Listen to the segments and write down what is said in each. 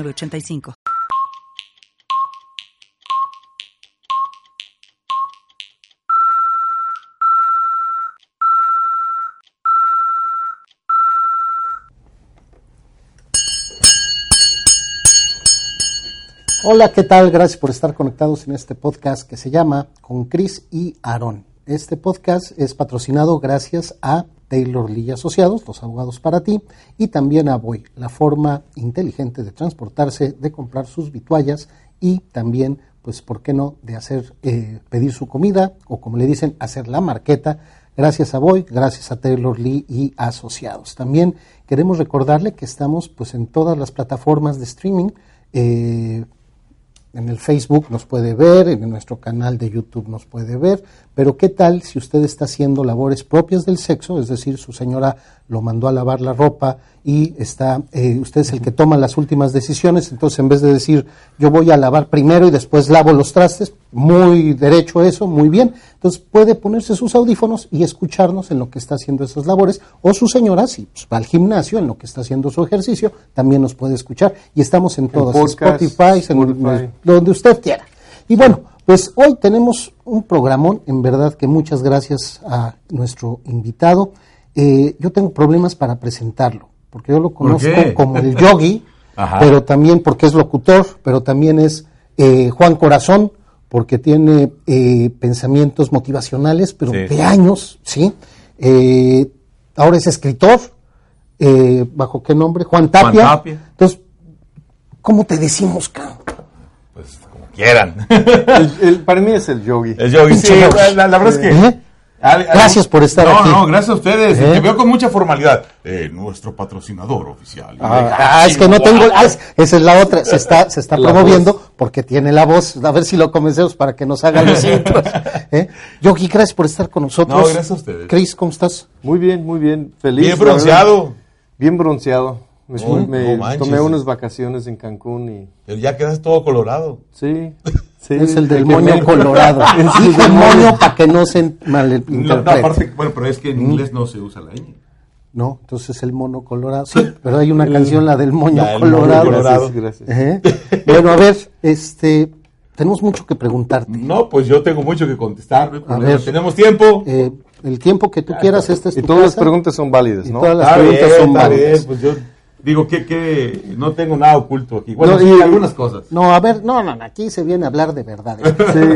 85 Hola, ¿qué tal? Gracias por estar conectados en este podcast que se llama Con Cris y Aarón. Este podcast es patrocinado gracias a Taylor Lee Asociados, los abogados para ti, y también a Boy, la forma inteligente de transportarse, de comprar sus vituallas y también, pues, ¿por qué no?, de hacer, eh, pedir su comida o como le dicen, hacer la marqueta. Gracias a Boy, gracias a Taylor Lee y Asociados. También queremos recordarle que estamos pues en todas las plataformas de streaming. Eh, en el Facebook nos puede ver, en nuestro canal de YouTube nos puede ver, pero ¿qué tal si usted está haciendo labores propias del sexo? Es decir, su señora lo mandó a lavar la ropa y está, eh, usted es el que toma las últimas decisiones, entonces en vez de decir yo voy a lavar primero y después lavo los trastes, muy derecho eso, muy bien, entonces puede ponerse sus audífonos y escucharnos en lo que está haciendo esas labores, o su señora, si pues, va al gimnasio en lo que está haciendo su ejercicio, también nos puede escuchar y estamos en todas, Spotify, en, donde usted quiera. Y bueno, pues hoy tenemos un programón, en verdad que muchas gracias a nuestro invitado. Eh, yo tengo problemas para presentarlo, porque yo lo conozco como el yogi, pero también porque es locutor, pero también es eh, Juan Corazón, porque tiene eh, pensamientos motivacionales, pero de años, ¿sí? ahora es escritor, ¿bajo qué nombre? Juan Tapia. Juan Tapia. Entonces, ¿cómo te decimos, cabrón? quieran. para mí es el yogi. El yogi, sí, la, verdad es que... Gracias por estar aquí. No, no, gracias a ustedes. ¿Eh? Te veo con mucha formalidad. Eh, nuestro patrocinador oficial. Ah, ah es que no tengo. Ah, esa es la otra. Se está, se está promoviendo porque tiene la voz. A ver si lo convencemos para que nos haga los intros. ¿eh? Yogi, gracias por estar con nosotros. No, gracias a ustedes. Chris, ¿cómo estás? Muy bien, muy bien. Feliz. Bien bronceado. Bien bronceado. Me, tomé unas vacaciones en Cancún y... Pero ya quedas todo colorado. Sí. sí es el del moño colorado. es el para que no se malinterprete. No, bueno, pero es que en inglés no se usa la ñ. No, entonces el mono colorado. Sí, pero hay una canción, la del moño colorado. Gracias, gracias. Bueno, a ver, este, tenemos mucho que preguntarte. No, pues yo tengo mucho que contestar. A ver, tenemos tiempo. Eh, el tiempo que tú quieras, este es Y todas las preguntas son válidas, ¿no? todas las preguntas son válidas. pues yo Digo que, que no tengo nada oculto aquí. Bueno, sí, algunas cosas. No, a ver, no, no, aquí se viene a hablar de verdad.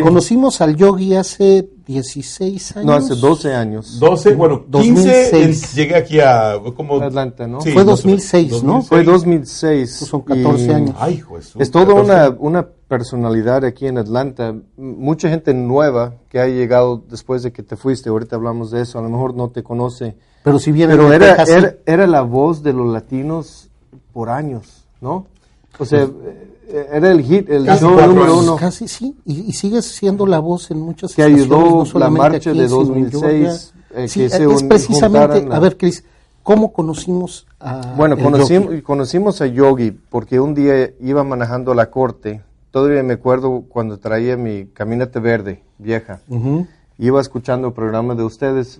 Conocimos al yogi hace 16 años. No, hace 12 años. 12, bueno, 2006. llegué aquí a como Atlanta, ¿no? Fue 2006, ¿no? Fue 2006. son 14 años. Ay, es toda una, una personalidad aquí en Atlanta. Mucha gente nueva que ha llegado después de que te fuiste. Ahorita hablamos de eso. A lo mejor no te conoce pero si bien Pero era, era, era, la voz de los latinos por años, ¿no? O sea, pues, era el hit, el show número uno. Casi sí, y, y sigues siendo la voz en muchas Que ayudó la marcha de 2006. Eh, sí, es precisamente, a, ver, Cris, ¿cómo conocimos a Bueno, conocimos, conocimos a Yogi porque un día iba manejando la corte. Todavía me acuerdo cuando traía mi caminata verde, vieja iba escuchando el programa de ustedes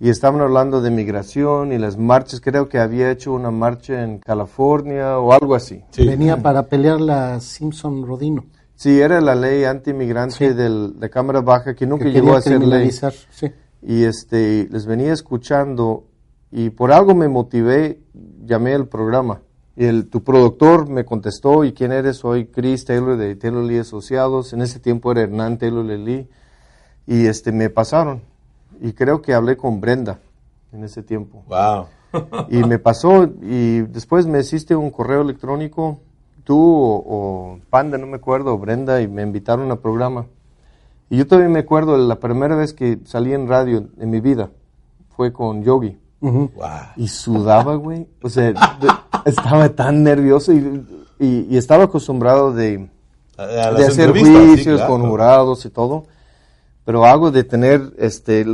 y estaban hablando de migración y las marchas. Creo que había hecho una marcha en California o algo así. Venía para pelear la Simpson Rodino. Sí, era la ley anti-migrante de Cámara Baja que nunca llegó a ser ley. Y este, les venía escuchando y por algo me motivé, llamé al programa. Y el, tu productor me contestó, ¿y quién eres? Soy Chris Taylor de Taylor Lee Asociados. En ese tiempo era Hernán Taylor Lee y este me pasaron y creo que hablé con Brenda en ese tiempo. Wow. y me pasó y después me hiciste un correo electrónico tú o, Panda, no me acuerdo, Brenda y me invitaron al programa. Y yo todavía me acuerdo la primera vez que salí en radio en mi vida fue con Yogi. Wow. Y sudaba, güey. O sea, estaba tan nervioso y y, estaba acostumbrado de, de hacer juicios con jurados y todo pero hago de tener, este,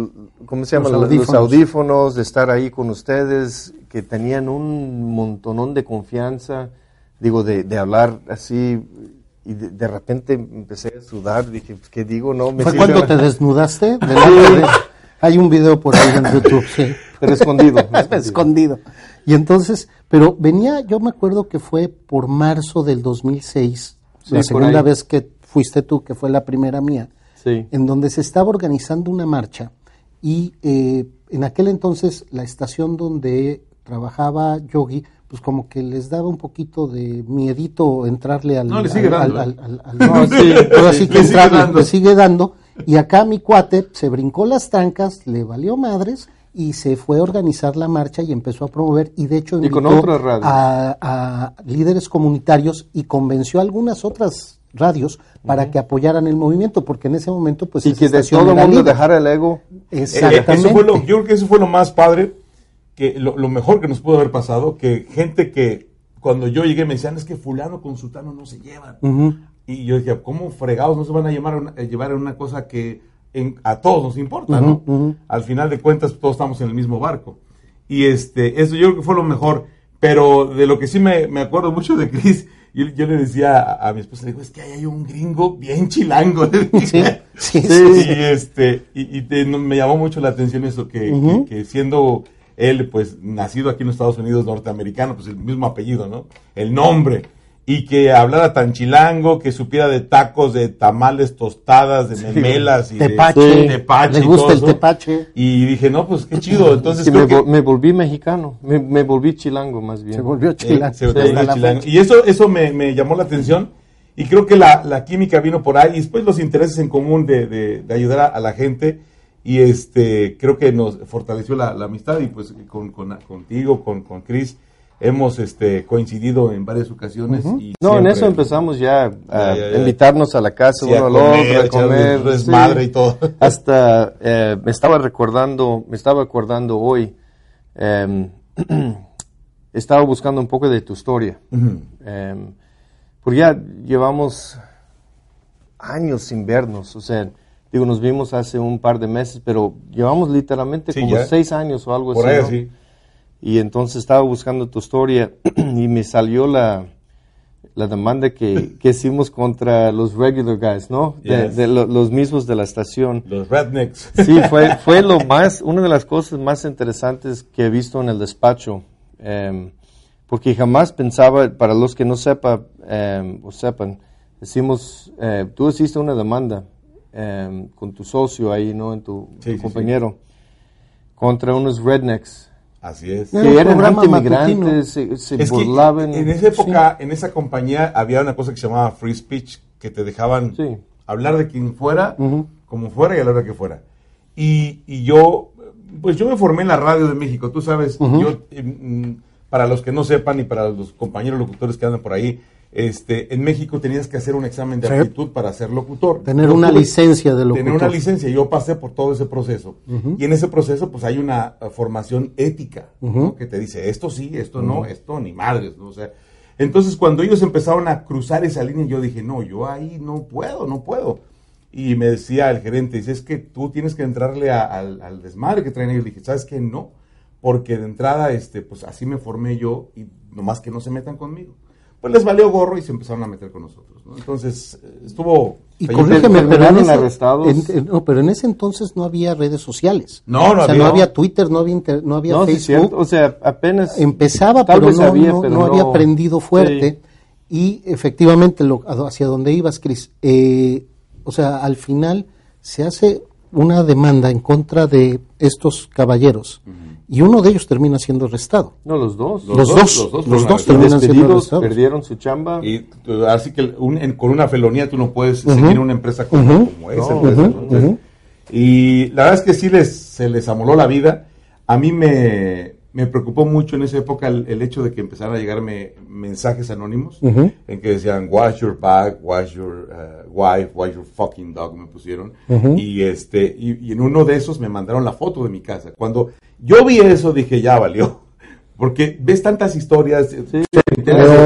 ¿cómo se llama? Los audífonos. de estar ahí con ustedes, que tenían un montonón de confianza, digo, de, de hablar así, y de, repente empecé a sudar, dije, pues, ¿qué digo? No, me ¿Fue cuando te desnudaste? Hay un video por ahí en YouTube, sí. Pero escondido. escondido. Y entonces, pero venía, yo me acuerdo que fue por marzo del 2006, la segunda vez que fuiste tú, que fue la primera mía en donde se estaba organizando una marcha y eh, en aquel entonces la estación donde trabajaba Yogi, pues como que les daba un poquito de miedito entrarle al... No, le sigue dando. ¿eh? no, sí, pero así que entrarle, le sigue dando. Y acá mi cuate se brincó las trancas, le valió madres y se fue a organizar la marcha y empezó a promover y de hecho invitó a, a, líderes comunitarios y convenció a algunas otras radios para que apoyaran el movimiento, porque en ese momento pues... Y que de todo el mundo dejara el ego. Exactamente. eso fue lo, yo creo que eso fue lo más padre, que lo, mejor que nos pudo haber pasado, que gente que cuando yo llegué me decían, es que fulano con sultano no se llevan. Y yo decía, ¿cómo fregados no se van a, llevar a llevar en una cosa que a todos nos importa, ¿no? Al final de cuentas todos estamos en el mismo barco. Y este, eso yo creo que fue lo mejor. Pero de lo que sí me, me acuerdo mucho de Cris yo, yo le decía a, mi esposa, le digo, es que hay un gringo bien chilango. Sí, sí, sí, Y, este, y, me llamó mucho la atención eso, que, que, siendo él, pues, nacido aquí en los Estados Unidos norteamericano, pues el mismo apellido, ¿no? El nombre y que hablara tan chilango, que supiera de tacos, de tamales, tostadas, de memelas y tepache, de tepache. Le gusta el tepache. Y dije, no, pues qué chido. Entonces me, volví mexicano, me, volví chilango más bien. Se volvió chilango. Y eso, eso me, llamó la atención. Y creo que la, química vino por ahí. Y después los intereses en común de, de, ayudar a, la gente. Y este creo que nos fortaleció la, amistad. Y pues con, contigo, con, con Chris hemos este, coincidido en varias ocasiones. y no, en eso empezamos ya a invitarnos a la casa uno al otro, a comer. Desmadre y todo. Hasta eh, me estaba recordando, me estaba acordando hoy, em, estaba buscando un poco de tu historia. Em, porque ya llevamos años sin vernos, o sea, digo, nos vimos hace un par de meses, pero llevamos literalmente como seis años o algo Por así. sí. Y entonces estaba buscando tu historia y me salió la, la demanda que, que, hicimos contra los regular guys, ¿no? De, los mismos de la estación. Los rednecks. Sí, fue, fue lo más, una de las cosas más interesantes que he visto en el despacho. Em, porque jamás pensaba, para los que no sepa, em, o sepan, decimos, eh, tú hiciste una demanda em, con tu socio ahí, ¿no? En tu, compañero, contra unos rednecks Así es. Que eran anti se, se burlaban. en esa época, en esa compañía, había una cosa que se llamaba free speech, que te dejaban hablar de quien fuera, como fuera y a la hora que fuera. Y, y, yo, pues yo me formé en la radio de México, tú sabes, yo, mm, para los que no sepan y para los compañeros locutores que andan por ahí, este, en México tenías que hacer un examen de aptitud para ser locutor. Tener una licencia de locutor. Tener una licencia. Yo pasé por todo ese proceso. Y en ese proceso, pues hay una uh, formación ética, Que te dice, esto sí, esto no, esto ni madres, ¿no? O sea, entonces cuando ellos empezaron a cruzar esa línea, yo dije, no, yo ahí no puedo, no puedo. Y me decía el gerente, dice, es que tú tienes que entrarle al, al, desmadre que traen ellos. dije, ¿sabes qué? No, porque de entrada, este, pues así me formé yo y nomás que no se metan conmigo pues les valió gorro y se empezaron a meter con nosotros. Entonces, eh, estuvo... Y corrígeme, pero en, ese, no, pero en ese entonces no había redes sociales. No, no o sea, había. no había Twitter, no había, no había Facebook. o sea, apenas... Empezaba, pero, no, había, no, había prendido fuerte. Y efectivamente, lo, hacia donde ibas, Cris, eh, o sea, al final se hace una demanda en contra de estos caballeros y uno de ellos termina siendo arrestado. No, los dos. Los, dos, los dos, terminan siendo arrestados. Perdieron su chamba. Y así que con una felonía tú no puedes seguir una empresa como, esa. y la verdad es que sí les, se les amoló la vida. A mí me, me preocupó mucho en esa época el, hecho de que empezaran a llegarme mensajes anónimos en que decían wash your bag, wash your uh, wife, wash your fucking dog me pusieron. Y este y, en uno de esos me mandaron la foto de mi casa. Cuando yo vi eso dije ya valió Porque ves tantas historias, de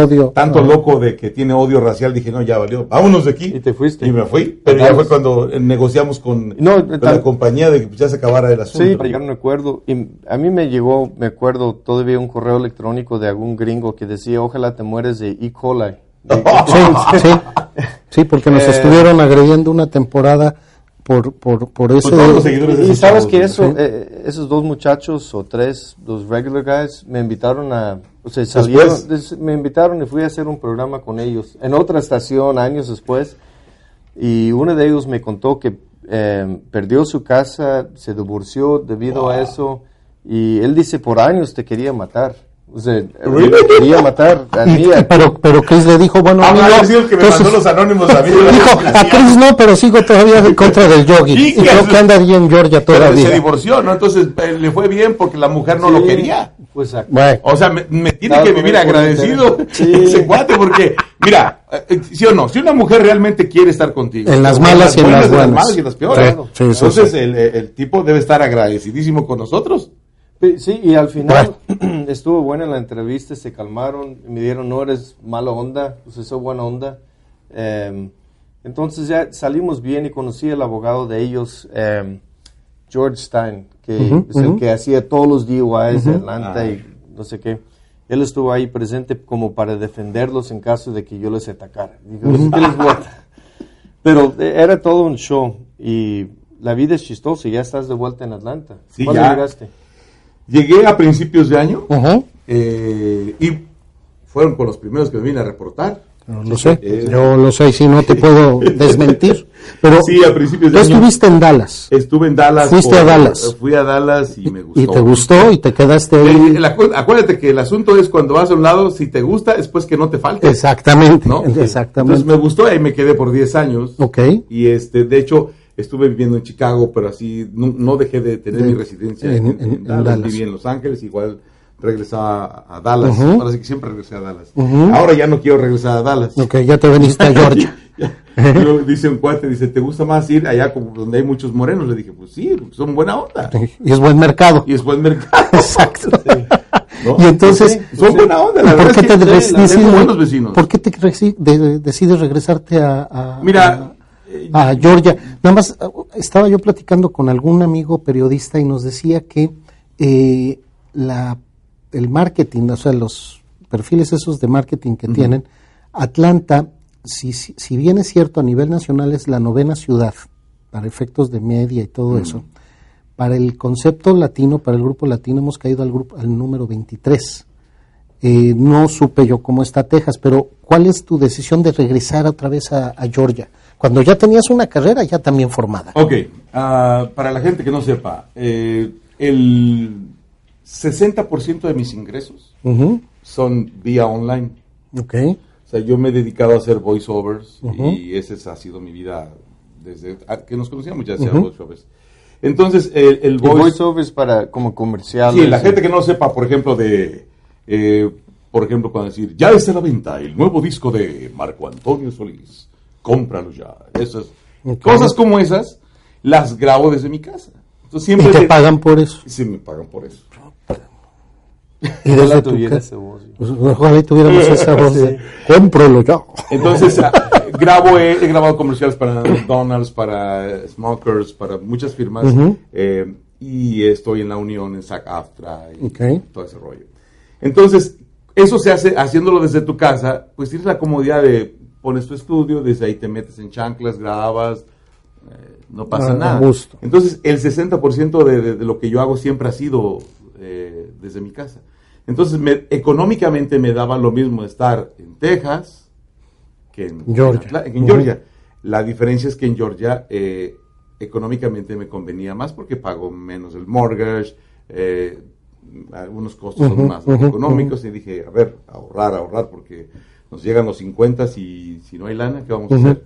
odio. tanto loco de que tiene odio racial, dije, no, ya valió, vámonos de aquí. Y te fuiste. Y me fui, pero ya fue cuando negociamos con, la compañía de que ya se acabara el asunto. Sí, para llegar a un acuerdo. Y a mí me llegó, me acuerdo, todavía un correo electrónico de algún gringo que decía, ojalá te mueres de E. coli. sí, sí, sí, porque nos eh, estuvieron agrediendo una temporada por, por, por eso. y, sabes que eso, eh, esos dos muchachos o tres, los regular guys, me invitaron a, o sea, salieron, me invitaron y fui a hacer un programa con ellos en otra estación años después. Y uno de ellos me contó que eh, perdió su casa, se divorció debido a eso. Y él dice, por años te quería matar. O sea, quería matar a mí. pero, pero Chris le dijo, bueno, ah, amigo, que me mandó los anónimos a mí. Dijo, a Chris no, pero sigo todavía en contra del yogi. Y creo que anda ahí en Georgia todavía. se divorció, ¿no? Entonces eh, le fue bien porque la mujer no lo quería. Pues, bueno. O sea, me, tiene que vivir agradecido ese cuate porque, mira, eh, eh, sí o no, si una mujer realmente quiere estar contigo. En las malas y en las buenas. En las malas y en las peores. Entonces el, el tipo debe estar agradecidísimo con nosotros. Sí, y al final estuvo buena la entrevista, se calmaron, me dieron, no eres mala onda, pues eso buena onda. Em, entonces ya salimos bien y conocí al abogado de ellos, em, George Stein, que es el que hacía todos los DUIs de Atlanta ah. y no sé qué. Él estuvo ahí presente como para defenderlos en caso de que yo les atacara. Pero eh, era todo un show y la vida es chistosa y ya estás de vuelta en Atlanta. ¿Cuándo llegaste? Llegué a principios de año eh, y fueron con los primeros que me vine a reportar. No lo sé, eh, yo lo sé, si no te puedo desmentir. Pero sí, a principios de año. estuviste en Dallas. Estuve en Dallas. Fuiste a Dallas. Fui a Dallas y me gustó. Y te gustó y te quedaste ahí. acuérdate que el asunto es cuando vas a un lado, si te gusta, es pues que no te falte. Exactamente. Exactamente. Entonces me gustó y me quedé por 10 años. Ok. Y este, de hecho, estuve viviendo en Chicago, pero así no, dejé de tener mi residencia en, Dallas. Viví en Los Ángeles, igual regresaba a Dallas. Ahora sí que siempre regresé a Dallas. Ahora ya no quiero regresar a Dallas. Ok, ya te veniste a Georgia. dice un cuate, dice, ¿te gusta más ir allá como donde hay muchos morenos? Le dije, pues sí, son buena onda. Y es buen mercado. Y es buen mercado. Exacto. Y entonces, son buena onda, la ¿por qué te decides, buenos vecinos. ¿Por qué te decides regresarte a, Mira, a Georgia. Nada más, estaba yo platicando con algún amigo periodista y nos decía que eh, la, el marketing, o sea, los perfiles esos de marketing que tienen, Atlanta, si, si, bien es cierto a nivel nacional es la novena ciudad, para efectos de media y todo eso, para el concepto latino, para el grupo latino, hemos caído al, grupo, al número 23. Eh, no supe yo cómo está Texas, pero ¿cuál es tu decisión de regresar otra vez a Georgia? Cuando ya tenías una carrera ya también formada. Ok, ah, para la gente que no sepa, eh, el 60% de mis ingresos son vía online. Ok. O sea, yo me he dedicado a hacer voiceovers y esa ha sido mi vida desde ah, que nos conocíamos ya hacía voiceovers. Entonces, el, el voiceovers para como comercial. Sí, la gente que no sepa, por ejemplo, de... Eh, por ejemplo, cuando decir, ya está a la venta el nuevo disco de Marco Antonio Solís cómpralo ya. Esas, Cosas como esas las grabo desde mi casa. Entonces, siempre ¿Y te, pagan por eso? Sí, me pagan por eso. Y desde tu casa. Pues, ojalá tuviéramos esa voz de cómpralo ya. Entonces, ah, grabo, he, grabado comerciales para McDonald's, para Smokers, para muchas firmas. Eh, y estoy en la Unión, en SAC AFTRA y todo ese rollo. Entonces, eso se hace haciéndolo desde tu casa, pues tienes la comodidad de pones tu estudio, desde ahí te metes en chanclas, grabas, eh, no pasa ah, nada. Entonces, el 60% de, de, lo que yo hago siempre ha sido eh, desde mi casa. Entonces, me, económicamente me daba lo mismo estar en Texas que en Georgia. En, Georgia. La diferencia es que en Georgia eh, económicamente me convenía más porque pago menos el mortgage, algunos costos son más económicos y dije, a ver, ahorrar, ahorrar, porque nos llegan los 50 y si no hay lana, ¿qué vamos a hacer?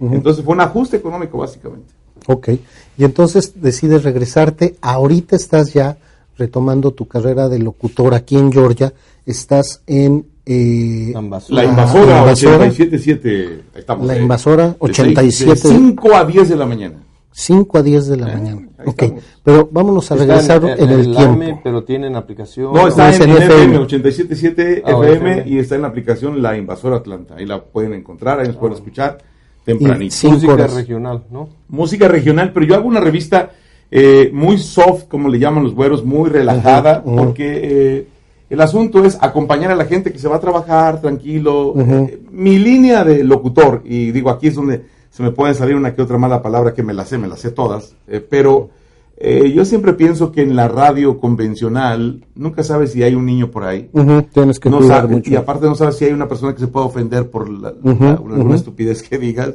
Entonces fue un ajuste económico básicamente. Ok, y entonces decides regresarte, ahorita estás ya retomando tu carrera de locutor aquí en Georgia, estás en... Eh, la invasora, 87.7, estamos. La invasora 87. De 5 a 10 de la mañana. 5 a 10 de la mañana. Ok, pero vámonos a regresar en, el, tiempo. pero tienen aplicación. No, está en, FM 877 FM y está en la aplicación La Invasora Atlanta. Ahí la pueden encontrar, ahí nos pueden escuchar tempranito. Música regional, ¿no? Música regional, pero yo hago una revista eh, muy soft, como le llaman los güeros, muy relajada, porque eh, el asunto es acompañar a la gente que se va a trabajar tranquilo. Eh, mi línea de locutor, y digo, aquí es donde se me puede salir una que otra mala palabra que me la sé, me la sé todas, eh, pero eh, yo siempre pienso que en la radio convencional nunca sabes si hay un niño por ahí. Tienes que no Y aparte no sabes si hay una persona que se puede ofender por la, una, estupidez que digas.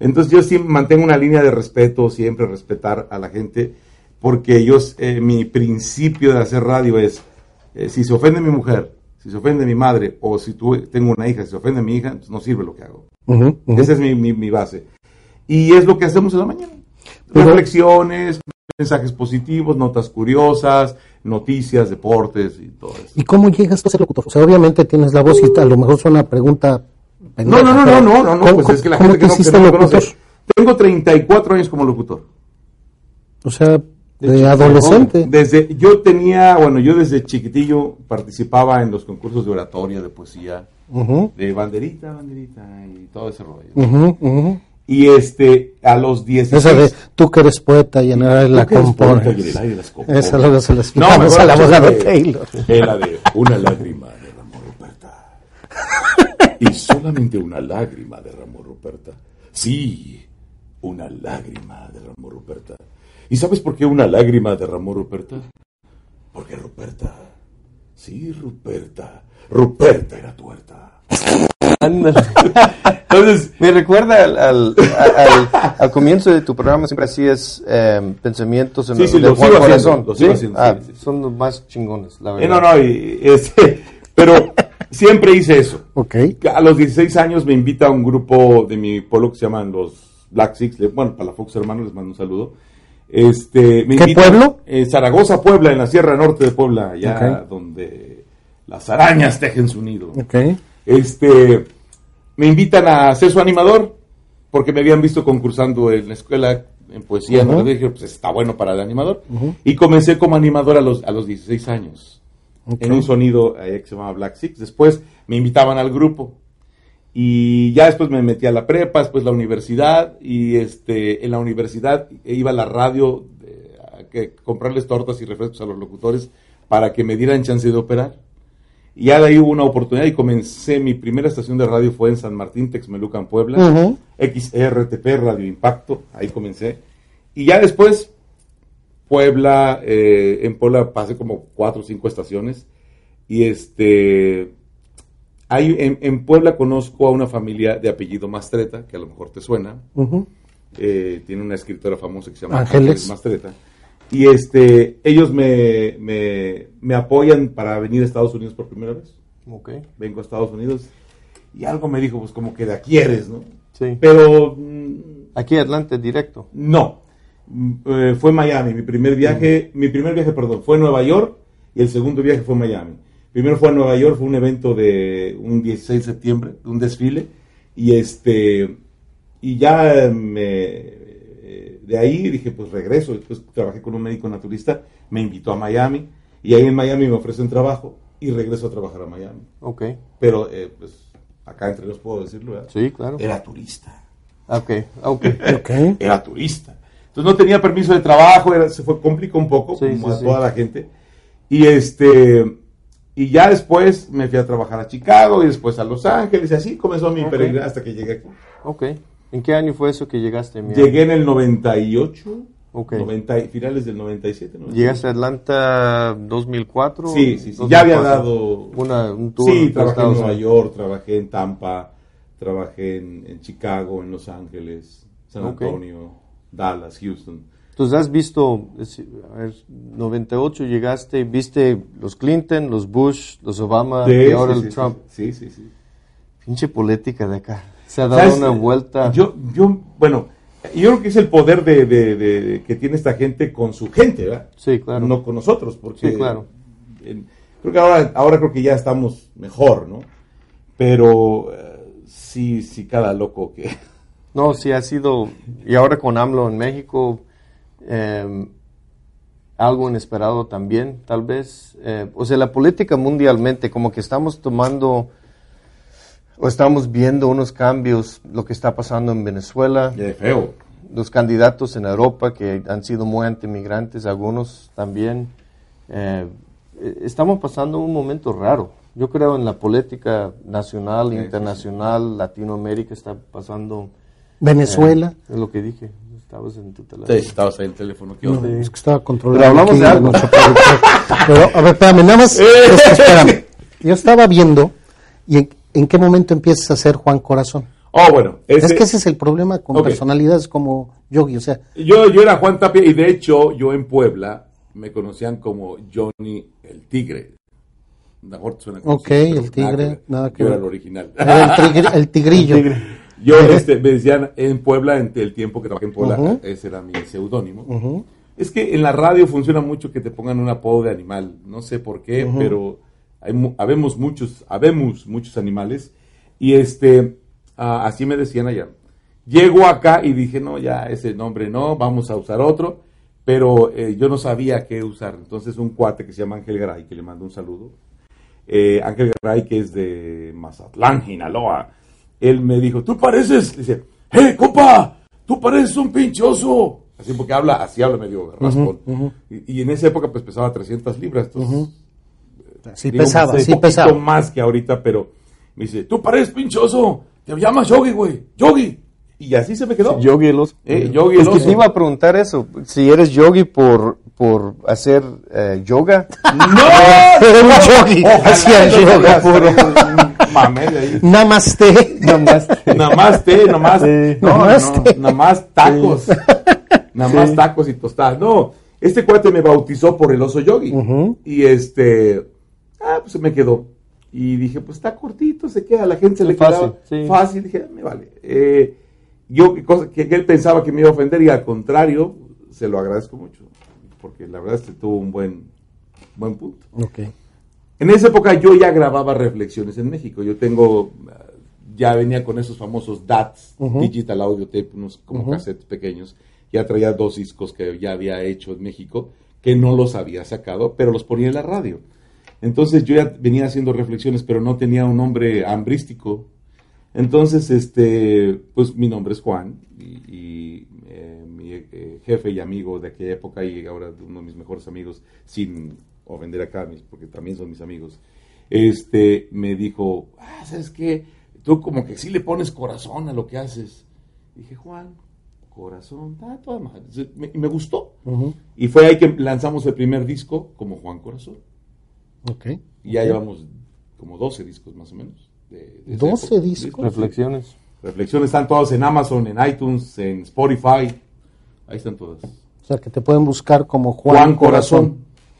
Entonces yo siempre mantengo una línea de respeto, siempre respetar a la gente, porque yo, eh, mi principio de hacer radio es, si se ofende mi mujer, si se ofende mi madre, o si tú, tengo una hija, si se ofende mi hija, no sirve lo que hago. Esa es mi, base. Y es lo que hacemos en la mañana. Reflexiones, mensajes positivos, notas curiosas, noticias, deportes y todo eso. ¿Y cómo llegas a ser locutor? O sea, obviamente tienes la voz y a lo mejor suena una pregunta no, no, no, no, no, no, no, pues es que la gente que no, me conoce. Tengo 34 años como locutor. O sea, de, adolescente. Desde, yo tenía, bueno, yo desde chiquitillo participaba en los concursos de oratoria, de poesía, de banderita, banderita y todo ese rollo. Y este, a los 16... Esa de, tú que eres poeta y en el la compones. Esa luego se la explicamos no, al abogado Taylor. Era de una lágrima derramó Ruperta. y solamente una lágrima derramó Ruperta. Sí, una lágrima derramó Ruperta. ¿Y sabes por qué una lágrima derramó Ruperta? Porque Ruperta, sí, Ruperta, Ruperta era tuerta. Entonces, me recuerda al, al, comienzo de tu programa, siempre hacías eh, pensamientos en sí, sí, de corazón. Ah, son los más chingones, la verdad. Eh, no, no, este, pero siempre hice eso. Okay. A los 16 años me invita a un grupo de mi pueblo que se llaman los Black Six, bueno, para la Fox Hermanos les mando un saludo este, ¿Qué pueblo? Eh, Zaragoza, Puebla, en la Sierra Norte de Puebla, allá donde las arañas tejen su nido. Este, me invitan a ser su animador, porque me habían visto concursando en la escuela en poesía, ¿no? dije, pues está bueno para el animador. Y comencé como animador a los, a los 16 años, en un sonido eh, que se llamaba Black Six. Después me invitaban al grupo. Y ya después me metí a la prepa, después la universidad, y este, en la universidad iba a la radio a que, comprarles tortas y refrescos a los locutores para que me dieran chance de operar. Y ya de ahí hubo una oportunidad y comencé, mi primera estación de radio fue en San Martín, Texmelucan, Puebla, XRTP, Radio Impacto, ahí comencé. Y ya después, Puebla, eh, en Puebla pasé como cuatro o cinco estaciones, y este en, Puebla conozco a una familia de apellido Mastreta, que a lo mejor te suena. Eh, tiene una escritora famosa que se llama Ángeles, Mastreta. Y este, ellos me, me, apoyan para venir a Estados Unidos por primera vez. Okay. Vengo a Estados Unidos y algo me dijo, pues como que de aquí eres, ¿no? Sí. Pero... Mm, aquí Atlanta directo. No. Mm, eh, fue Miami. Mi primer viaje, mi primer viaje, perdón, fue Nueva York y el segundo viaje fue Miami. Primero fue a Nueva York, fue un evento de un 16 de septiembre, un desfile, y este, y ya me, de ahí dije, pues regreso, después trabajé con un médico naturista, me invitó a Miami, y ahí en Miami me ofrecen trabajo, y regreso a trabajar a Miami. Ok. Pero, eh, pues, acá entre los puedo decirlo, ¿verdad? Sí, claro. Era turista. Ok, ok. okay. Era turista. Entonces no tenía permiso de trabajo, se fue, complicó un poco, como a toda la gente. Y este, y ya después me fui a trabajar a Chicago y después a Los Ángeles y así comenzó mi peregrinaje hasta que llegué aquí. Ok. ¿En qué año fue eso que llegaste? Llegué en el 98. Ok. 90, finales del 97. ¿Llegaste a Atlanta 2004? Sí, sí, sí. Ya había dado Una, un tour. Sí, trabajé en Nueva York, trabajé en Tampa, trabajé en, Chicago, en Los Ángeles, San Antonio, Dallas, Houston. Entonces has visto, a ver, 98 llegaste, viste los Clinton, los Bush, los Obama y ahora el Trump. Sí, sí, sí. Pinche política de acá. Se ha dado una vuelta. Yo, yo, bueno, yo creo que es el poder de, que tiene esta gente con su gente, ¿verdad? Sí, claro. No con nosotros, porque. Sí, claro. creo que ahora, ahora creo que ya estamos mejor, ¿no? Pero eh, sí, sí, cada loco que No, sí ha sido, y ahora con AMLO en México, eh, algo inesperado también, tal vez. Eh, o sea, la política mundialmente, como que estamos tomando o estamos viendo unos cambios, lo que está pasando en Venezuela. feo. Los candidatos en Europa que han sido muy antimigrantes, algunos también. Eh, estamos pasando un momento raro. Yo creo en la política nacional, internacional, Latinoamérica está pasando. Venezuela. Eh, es lo que dije. Estabas en tu teléfono. Sí, estabas ahí en el teléfono. No, Es que estaba controlando. Pero hablamos de algo. Pero, a ver, espérame, nada más. espérame. Yo estaba viendo, y en, qué momento empiezas a ser Juan Corazón? Oh, bueno. es que ese es el problema con personalidades como Yogi, o sea. Yo, yo era Juan Tapia, y de hecho, yo en Puebla me conocían como Johnny el Tigre. Mejor suena como Ok, el Tigre, nada que, ver. era el original. el, tigrillo. Yo este, me decían en Puebla, en el tiempo que trabajé en Puebla, ese era mi seudónimo. Es que en la radio funciona mucho que te pongan un apodo de animal. No sé por qué, pero hay, habemos muchos, habemos muchos animales. Y este, así me decían allá. Llego acá y dije, no, ya ese nombre no, vamos a usar otro. Pero eh, yo no sabía qué usar. Entonces un cuate que se llama Ángel Garay, que le mando un saludo. Eh, Ángel Garay, que es de Mazatlán, Sinaloa él me dijo, tú pareces, dice, hey, compa, tú pareces un pinchoso. Así porque habla, así habla medio raspón. y, en esa época pues pesaba 300 libras. Entonces, Sí pesaba, sí un pesaba. más que ahorita, pero me dice, tú pareces pinchoso, te llamas Yogi, güey, Yogi. Y así se me quedó. yogi los. Eh, yogi es que te iba a preguntar eso, si eres yogi por, por hacer eh, yoga. ¡No! Era un yogi, hacía yoga puro. Namaste. Namaste. Namaste, namaste. No, namaste. No, más tacos. Nada más tacos y tostadas. No, este cuate me bautizó por el oso yogi. Y este, ah, pues se me quedó. Y dije, pues está cortito, se queda, la gente se le fácil, quedaba fácil. Dije, ah, me vale. Eh, yo, que, cosa, que, él pensaba que me iba a ofender y al contrario, se lo agradezco mucho. Porque la verdad es que tuvo un buen, buen punto. Okay. En esa época yo ya grababa reflexiones en México. Yo tengo, ya venía con esos famosos DATs, Digital Audio Tape, unos como cassettes pequeños. Ya traía dos discos que ya había hecho en México, que no los había sacado, pero los ponía en la radio. Entonces yo ya venía haciendo reflexiones, pero no tenía un nombre hambrístico. Entonces, este, pues mi nombre es Juan y, eh, mi eh, jefe y amigo de aquella época y ahora uno de mis mejores amigos, sin o vender acá, porque también son mis amigos, este, me dijo, ah, ¿sabes qué? Tú como que sí le pones corazón a lo que haces. Dije, Juan, corazón, ah, toda madre. Y me, gustó. Y fue ahí que lanzamos el primer disco como Juan Corazón. Ok. Y ya llevamos como 12 discos más o menos. De, 12 discos. Reflexiones. Reflexiones están todas en Amazon, en iTunes, en Spotify. Ahí están todas. O sea, que te pueden buscar como Juan, Corazón.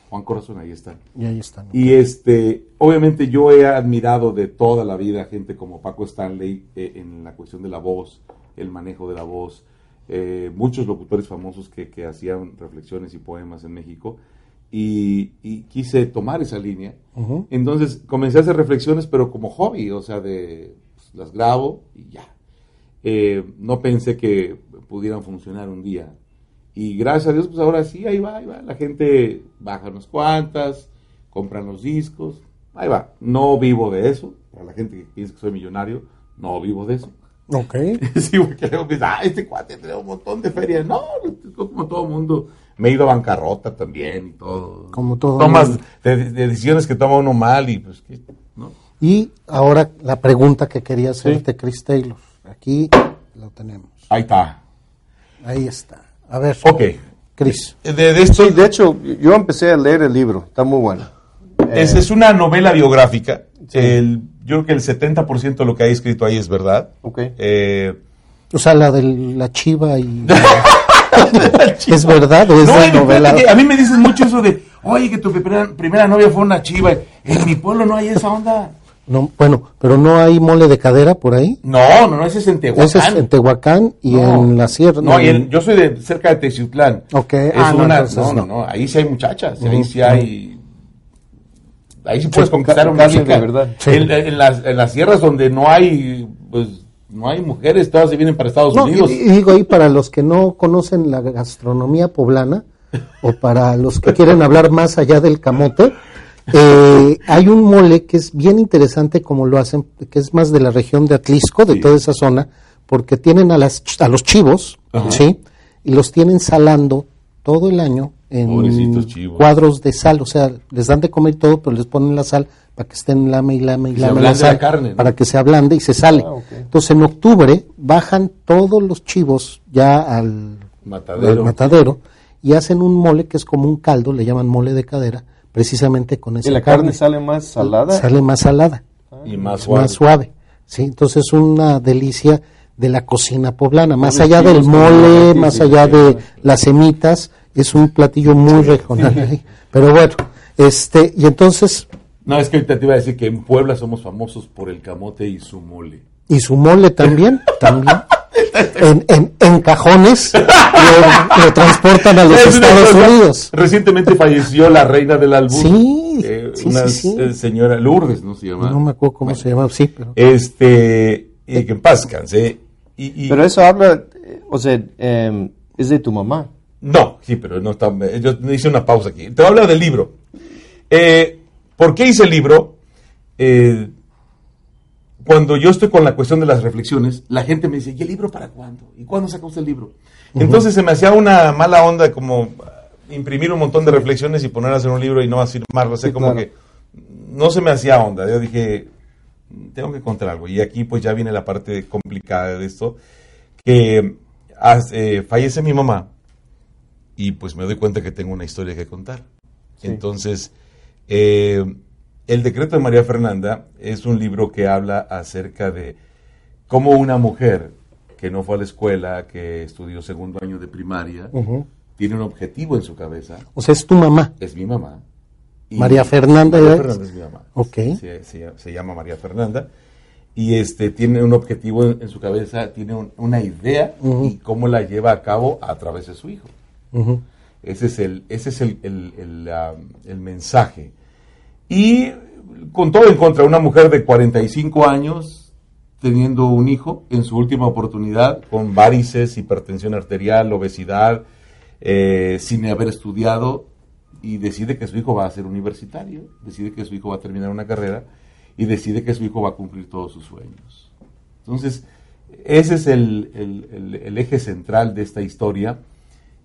Juan Corazón, ahí están. Y ahí están. Y este, obviamente yo he admirado de toda la vida gente como Paco Stanley eh, en la cuestión de la voz, el manejo de la voz, eh, muchos locutores famosos que, hacían reflexiones y poemas en México. Y, quise tomar esa línea. Entonces comencé a hacer reflexiones, pero como hobby, o sea, de pues, las grabo y ya. Eh, no pensé que pudieran funcionar un día. Y gracias a Dios, pues ahora sí, ahí va, ahí va. La gente baja unas cuantas, compran los discos, ahí va. No vivo de eso. Para la gente que piensa que soy millonario, no vivo de eso. Ok. sí, porque luego piensa, ah, este cuate tiene un montón de ferias. No, como todo mundo. Me he ido a bancarrota también y todo. Como todo. Tomas de, decisiones que toma uno mal y pues, ¿no? Y ahora la pregunta que quería hacerte, Chris Taylor. Aquí lo tenemos. Ahí está. Ahí está. A ver. Ok. Cris. De, de, hecho, yo empecé a leer el libro. Está muy bueno. Es, es una novela biográfica. El, yo creo que el 70% de lo que hay escrito ahí es verdad. Ok. Eh, o sea, la de la chiva y... ¿Es verdad o es no, novela? a mí me dicen mucho eso de, oye, que tu primera, primera novia fue una chiva. En mi pueblo no hay esa onda. No, bueno, pero no hay mole de cadera por ahí. No, no, no, ese es en Tehuacán. Ese es en Tehuacán y en la sierra. No, yo soy de cerca de Teciutlán. Ok, es ah, una, no, no, no, ahí sí hay muchachas, ahí sí hay... Ahí sí puedes conquistar una chica. verdad. En, las, en las sierras donde no hay, pues, no hay mujeres, todas se vienen para Estados Unidos. Y, digo ahí para los que no conocen la gastronomía poblana o para los que quieren hablar más allá del camote, eh, hay un mole que es bien interesante como lo hacen, que es más de la región de Atlisco, de toda esa zona, porque tienen a, las, a los chivos, ¿sí? Y los tienen salando todo el año en cuadros de sal, o sea, les dan de comer todo, pero les ponen la sal para que estén lame y lame y lame la sal, para que se ablande y se sale. Ah, Entonces en octubre bajan todos los chivos ya al matadero. y hacen un mole que es como un caldo, le llaman mole de cadera, precisamente con esa ¿Y la carne, sale más salada? Sale más salada. y más suave. Más suave. Sí, entonces es una delicia de la cocina poblana, más allá del mole, más allá de las semitas, es un platillo muy regional. Pero bueno, este, y entonces... No, es que te iba a decir que en Puebla somos famosos por el camote y su mole. Y su mole también, también. En, en, cajones lo, transportan a los Estados Unidos. Recientemente falleció la reina del albur. Sí, eh, una eh, señora Lourdes, ¿no se llama? No me acuerdo cómo se llama, sí. Pero... Este, y que en paz canse. Y, Pero eso habla, o sea, em, es de tu mamá. No, sí, pero no está. Yo hice una pausa aquí. Te voy a hablar del libro. Eh, ¿Por qué hice el libro? Eh, cuando yo estoy con la cuestión de las reflexiones, la gente me dice, ¿y el libro para cuándo? ¿Y cuándo saca usted el libro? Entonces se me hacía una mala onda como imprimir un montón de reflexiones y poner a hacer un libro y no a firmarlo. O como que no se me hacía onda. Yo dije, tengo que encontrar algo. Y aquí pues ya viene la parte complicada de esto, que eh, fallece mi mamá y pues me doy cuenta que tengo una historia que contar. Entonces, eh, El decreto de María Fernanda es un libro que habla acerca de cómo una mujer que no fue a la escuela, que estudió segundo año de primaria, tiene un objetivo en su cabeza. O sea, es tu mamá. Es mi mamá. María Fernanda. María Fernanda es mi mamá. Ok. Se, llama María Fernanda. Y este, tiene un objetivo en, su cabeza, tiene una idea y cómo la lleva a cabo a través de su hijo. Ese es, el, ese es el, el, mensaje. Y con todo en contra, una mujer de 45 años teniendo un hijo en su última oportunidad con varices, hipertensión arterial, obesidad, eh, sin haber estudiado y decide que su hijo va a ser universitario, decide que su hijo va a terminar una carrera y decide que su hijo va a cumplir todos sus sueños. Entonces, ese es el, el eje central de esta historia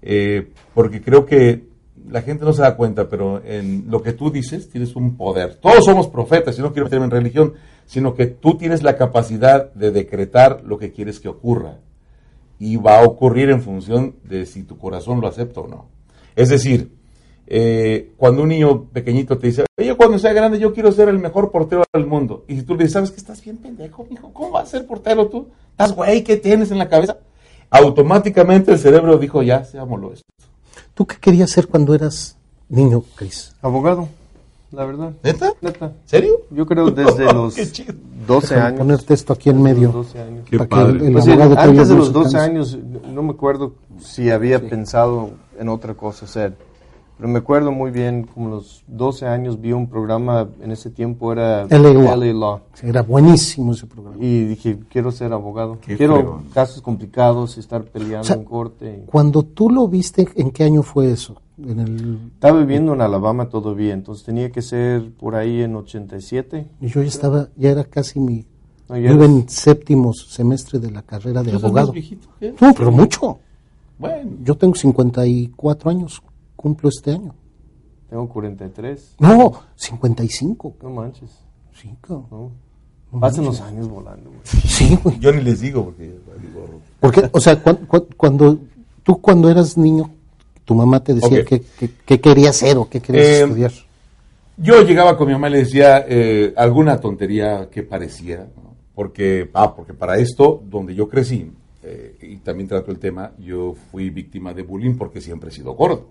eh, porque creo que la gente no se da cuenta, pero en lo que tú dices tienes un poder. Todos somos profetas, y no quiero meterme en religión, sino que tú tienes la capacidad de decretar lo que quieres que ocurra. Y va a ocurrir en función de si tu corazón lo acepta o no. Es decir, eh, cuando un niño pequeñito te dice, yo cuando sea grande yo quiero ser el mejor portero del mundo. Y si tú le dices, ¿sabes que estás bien pendejo, hijo? ¿Cómo vas a ser portero tú? ¿Estás güey? ¿Qué tienes en la cabeza? automáticamente el cerebro dijo, ya, seámoslo esto. ¿Tú qué querías ser cuando eras niño, Cris? Abogado, la verdad. ¿Neta? ¿Neta? ¿Serio? Yo creo desde los 12 años. ponerte esto aquí en medio. 12 años. Qué padre. Pues antes de los 12 años, no me acuerdo si había pensado en otra cosa hacer. Pero me acuerdo muy bien, como los 12 años vi un programa, en ese tiempo era LA Law. era buenísimo ese programa. Y dije, quiero ser abogado. quiero casos complicados, estar peleando en corte. Cuando tú lo viste, ¿en qué año fue eso? En el... Estaba viviendo en Alabama todavía, entonces tenía que ser por ahí en 87. Y yo ya estaba, ya era casi mi... No, en séptimo semestre de la carrera de abogado. Viejito, no, pero mucho. Bueno. Yo tengo 54 años cumplo este año. Tengo 43. No, 55. No manches. Sí, no. Pasan los años volando, Sí, güey. Yo ni les digo porque... Porque, o sea, cuando, tú cuando eras niño, tu mamá te decía qué que, querías ser o qué querías eh, estudiar. Yo llegaba con mi mamá y le decía eh, alguna tontería que pareciera, porque, ah, porque para esto, donde yo crecí, eh, y también trato el tema, yo fui víctima de bullying porque siempre he sido gordo.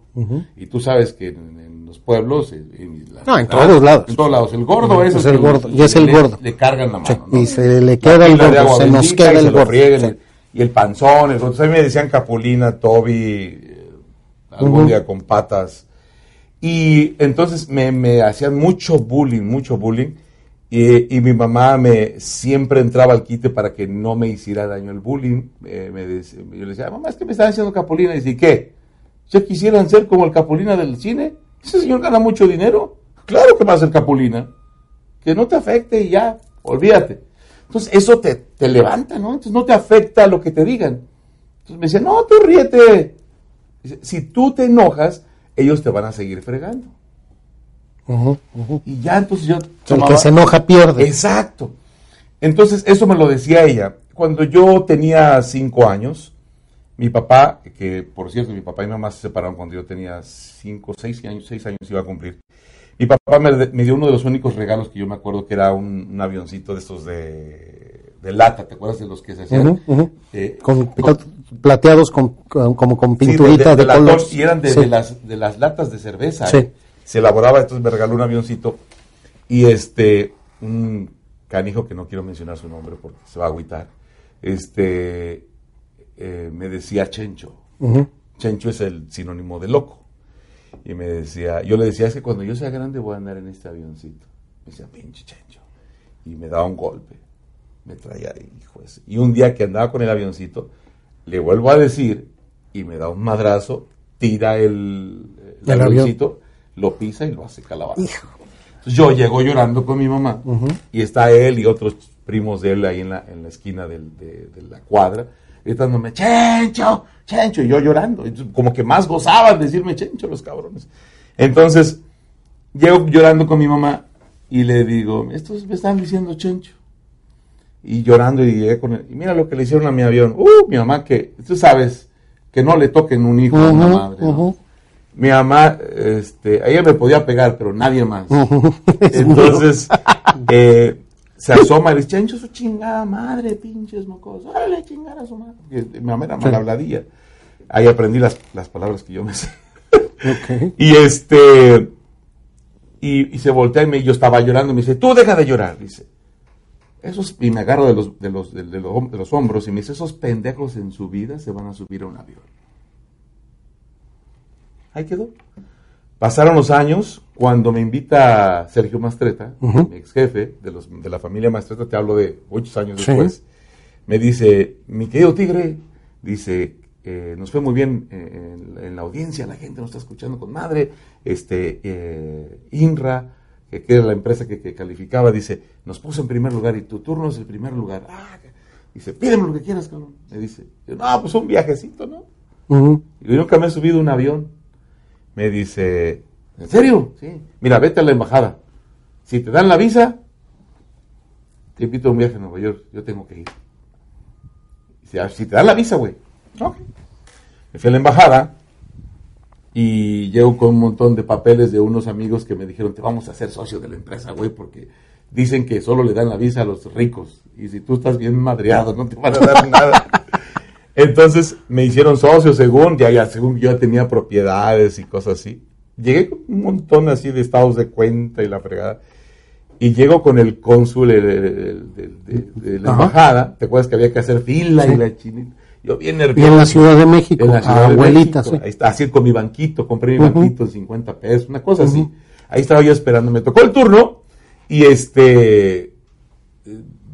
Y tú sabes que en, los pueblos... En, no, en todos lados. En todos lados. El gordo es, el, gordo. Y es el gordo. Le cargan la mano. Y se le queda el gordo, se nos queda el gordo. Y el panzón, el A mí me decían Capulina, Toby, eh, algún día con patas. Y entonces me, me hacían mucho bullying, mucho bullying. Y, mi mamá me siempre entraba al quite para que no me hiciera daño el bullying. Eh, me yo le decía, mamá, es que me están haciendo Capulina. Y dice, ¿qué? ¿Ya quisieran ser como el Capulina del cine? Ese señor gana mucho dinero. Claro que va a ser Capulina. Que no te afecte y ya, olvídate. Entonces, eso te, te levanta, ¿no? Entonces, no te afecta lo que te digan. Entonces me decía, no, tú ríete. si tú te enojas, ellos te van a seguir fregando. Y ya entonces yo... El que se enoja pierde. Exacto. Entonces eso me lo decía ella. Cuando yo tenía cinco años, mi papá, que por cierto mi papá y mi mamá se separaron cuando yo tenía cinco, seis años, seis años iba a cumplir. Mi papá me, dio uno de los únicos regalos que yo me acuerdo que era un, avioncito de estos de, lata, ¿te acuerdas de los que se hacían? Eh, con, plateados con, como con pinturita de, color. Y eran de, las, de las latas de cerveza. Sí se elaboraba, entonces me regaló un avioncito y este, un canijo que no quiero mencionar su nombre porque se va a agüitar, este, eh, me decía Chencho. Chencho es el sinónimo de loco. Y me decía, yo le decía, es que cuando yo sea grande voy a andar en este avioncito. Me decía, pinche Chencho. Y me daba un golpe. Me traía, hijo ese. Y un día que andaba con el avioncito, le vuelvo a decir, y me da un madrazo, tira el, el, avioncito lo pisa y lo hace calabaza. Yo llego llorando con mi mamá y está él y otros primos de él ahí en la, en la esquina de, la cuadra gritándome, Chencho, Chencho, y yo llorando, como que más gozaban decirme Chencho los cabrones. Entonces, llego llorando con mi mamá y le digo, estos me están diciendo Chencho. Y llorando y llegué con él, y mira lo que le hicieron a mi avión. Uh, mi mamá que, tú sabes, que no le toquen un hijo a una madre mi mamá, este, ella me podía pegar, pero nadie más. Entonces, eh, se asoma y dice, Chencho, su chingada madre, pinches mocosos, órale, chingar a su madre. mi mamá era mal habladilla. Ahí aprendí las, las palabras que yo me sé. Y este, y, se voltea y me, yo estaba llorando y me dice, tú deja de llorar, dice. Esos, y me agarro de los, de los, de los, de los hombros y me dice, esos pendejos en su vida se van a subir a un avión ahí quedó. Pasaron los años, cuando me invita Sergio Mastreta, mi ex jefe de, los, de la familia Mastreta, te hablo de ocho años después, me dice, mi querido Tigre, dice, eh, nos fue muy bien eh, en, la audiencia, la gente nos está escuchando con madre, este, eh, INRA, que, era la empresa que, calificaba, dice, nos puso en primer lugar y tu turno es el primer lugar. Ah, dice, pídeme lo que quieras, cabrón. Me dice, no, pues un viajecito, ¿no? Y yo nunca me he subido un avión me dice, ¿en serio? Sí. Mira, vete a la embajada. Si te dan la visa, te invito a un viaje a Nueva York. Yo tengo que ir. Si, ah, si te dan la visa, güey. Ok. Me fui a la embajada y llego con un montón de papeles de unos amigos que me dijeron, te vamos a hacer socio de la empresa, güey, porque dicen que solo le dan la visa a los ricos. Y si tú estás bien madreado, no te van a dar nada. Entonces me hicieron socio según, ya, ya, según yo tenía propiedades y cosas así. Llegué con un montón así de estados de cuenta y la fregada. Y llego con el cónsul de, la embajada. ¿Te acuerdas que había que hacer fila y la chinita? Yo bien nervioso. Y en la Ciudad de México, en la ciudad abuelita, Ahí está, así con mi banquito, compré mi banquito de 50 pesos, una cosa así. Ahí estaba yo esperando, me tocó el turno y este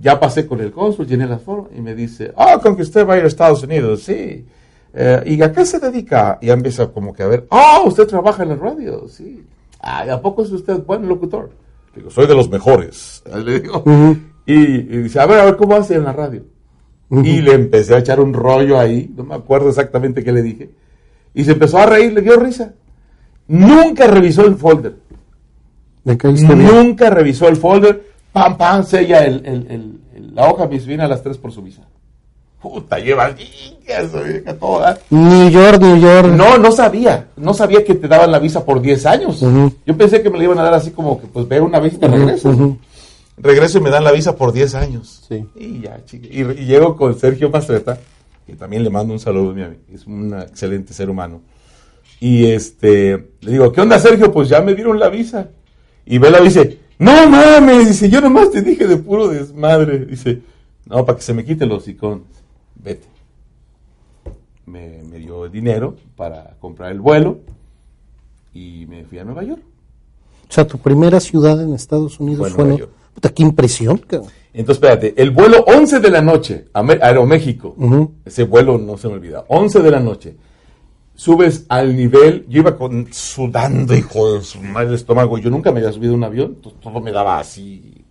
ya pasé con el cónsul, llené la forma y me dice, ah, con que usted va a ir a Estados Unidos, sí. Eh, ¿Y a qué se dedica? Y empieza como que a ver, ah, usted trabaja en la radio, sí. Ah, ¿a poco es usted buen locutor? Digo, soy de los mejores. Le digo. y, dice, a ver, a ver, ¿cómo hace en la radio? Y le empecé a echar un rollo ahí, no me acuerdo exactamente qué le dije. Y se empezó a reír, le dio risa. Nunca revisó el folder. Nunca revisó el folder pam, pam, sella el, el, la hoja me viene a las 3 por su visa. Puta, lleva toda. New York, New York. No, no sabía. No sabía que te daban la visa por 10 años. Yo pensé que me la iban a dar así como que, pues, ve una vez y te regreso. Regreso y me dan la visa por 10 años. Sí. Y ya, chica. Y, llego con Sergio Mastreta, que también le mando un saludo, mi amigo. Es un excelente ser humano. Y este, le digo, ¿qué onda, Sergio? Pues ya me dieron la visa. Y Vela dice, no mames, dice, yo nomás te dije de puro desmadre. Dice, no, para que se me quiten los iconos. Vete. Me, dio dinero para comprar el vuelo y me fui a Nueva York. O sea, tu primera ciudad en Estados Unidos fue, Nueva, York. Puta, qué impresión. Entonces, espérate, el vuelo 11 de la noche, a Aeroméxico, ese vuelo no se me olvida, 11 de la noche, subes al nivel, yo iba con, sudando, hijo de su madre, estómago, yo nunca me había subido un avión, todo me daba así,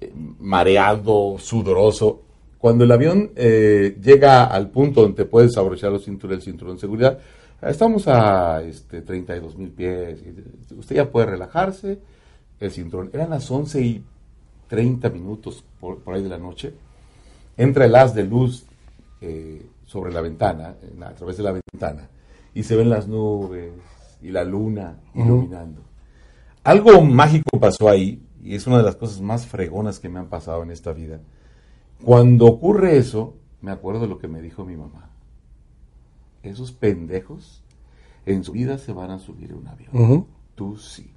eh, mareado, sudoroso. Cuando el avión eh, llega al punto donde puedes abrochar los cinturones, el cinturón de seguridad, estamos a este, 32 mil pies, usted ya puede relajarse, el cinturón, eran las 11 y 30 minutos por, ahí de la noche, entra el haz de luz eh, sobre la ventana, a través de la ventana, y se ven las nubes y la luna iluminando. Algo mágico pasó ahí, y es una de las cosas más fregonas que me han pasado en esta vida. Cuando ocurre eso, me acuerdo de lo que me dijo mi mamá. Esos pendejos en su vida se van a subir a un avión. Tú sí.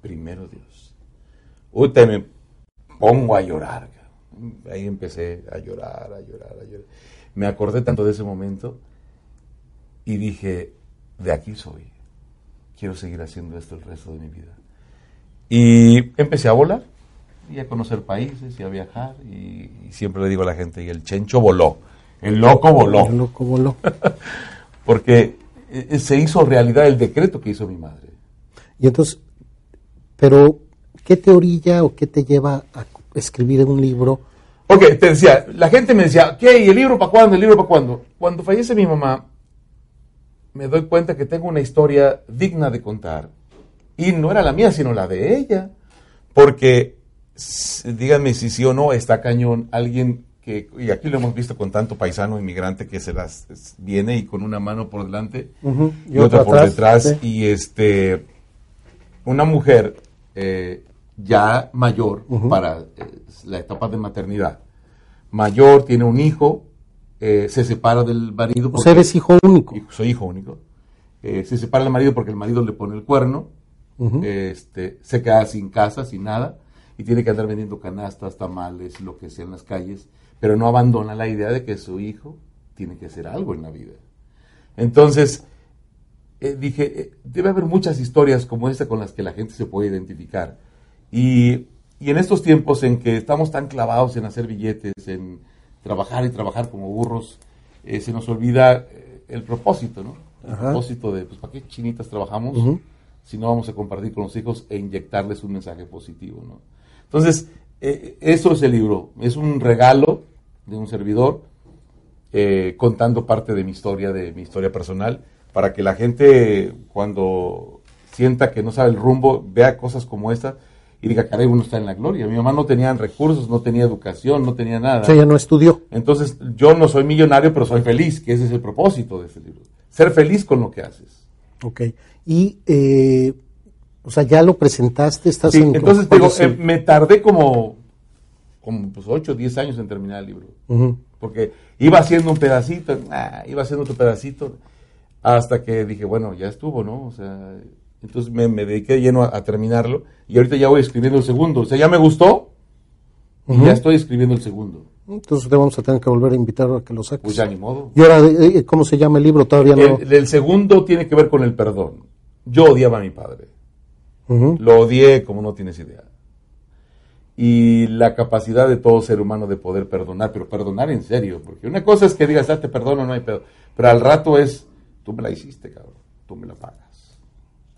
Primero Dios. Usted me pongo a llorar. Ahí empecé a llorar, a llorar, a llorar. Me acordé tanto de ese momento y dije, de aquí soy. Quiero seguir haciendo esto el resto de mi vida. Y empecé a volar y a conocer países y a viajar. Y, siempre le digo a la gente, y el chencho voló. El loco voló. El loco voló. Porque eh, se hizo realidad el decreto que hizo mi madre. Y entonces, pero ¿qué te orilla o qué te lleva a escribir un libro? Ok, te decía, la gente me decía, ¿qué? ¿Y el libro para cuándo? ¿El libro para cuándo? Cuando fallece mi mamá, me doy cuenta que tengo una historia digna de contar. Y no era la mía, sino la de ella. Porque, díganme si sí o no, está cañón alguien que, y aquí lo hemos visto con tanto paisano inmigrante que se las viene y con una mano por delante y, otra, por detrás. Y este, una mujer eh, ya mayor para eh, la etapa de maternidad. Mayor, tiene un hijo, eh, se separa del marido. Porque, eres hijo único. Soy hijo único. se separa del marido porque el marido le pone el cuerno, este, se queda sin casa, sin nada, y tiene que andar vendiendo canastas, tamales, lo que sea en las calles, pero no abandona la idea de que su hijo tiene que hacer algo en la vida. Entonces, dije, debe haber muchas historias como esta con las que la gente se puede identificar. Y, en estos tiempos en que estamos tan clavados en hacer billetes, en trabajar y trabajar como burros, eh, se nos olvida eh, el propósito, ¿no? El propósito de, pues, ¿para qué chinitas trabajamos si no vamos a compartir con los hijos e inyectarles un mensaje positivo, ¿no? Entonces, eh, eso es el libro. Es un regalo de un servidor contando parte de mi historia, de mi historia personal, para que la gente, cuando sienta que no sabe el rumbo, vea cosas como esta y diga, caray, uno está en la gloria. Mi mamá no tenía recursos, no tenía educación, no tenía nada. O sea, ella no estudió. Entonces, yo no soy millonario, pero soy feliz, que ese es el propósito de este libro. Ser feliz con lo que haces. Ok. Y, eh, o sea, ya lo presentaste, estás sí, Entonces, digo, eh, me tardé como, como pues, 8 o 10 años en terminar el libro. Porque iba haciendo un pedacito, ah, iba haciendo otro pedacito, hasta que dije, bueno, ya estuvo, ¿no? O sea, entonces me, dediqué lleno a, terminarlo y ahorita ya voy escribiendo el segundo. O sea, ya me gustó y ya estoy escribiendo el segundo. Entonces te vamos a tener que volver a invitar a que lo saques. Pues ya ni modo. ¿Y ahora eh, eh, cómo se llama el libro? Todavía no. El, segundo tiene que ver con el perdón. Yo odiaba a mi padre. Lo odié como no tienes idea. Y la capacidad de todo ser humano de poder perdonar, pero perdonar en serio. Porque una cosa es que digas, ah, te perdono, no hay pedo. Pero al rato es, tú me la hiciste, cabrón. Tú me la pagas.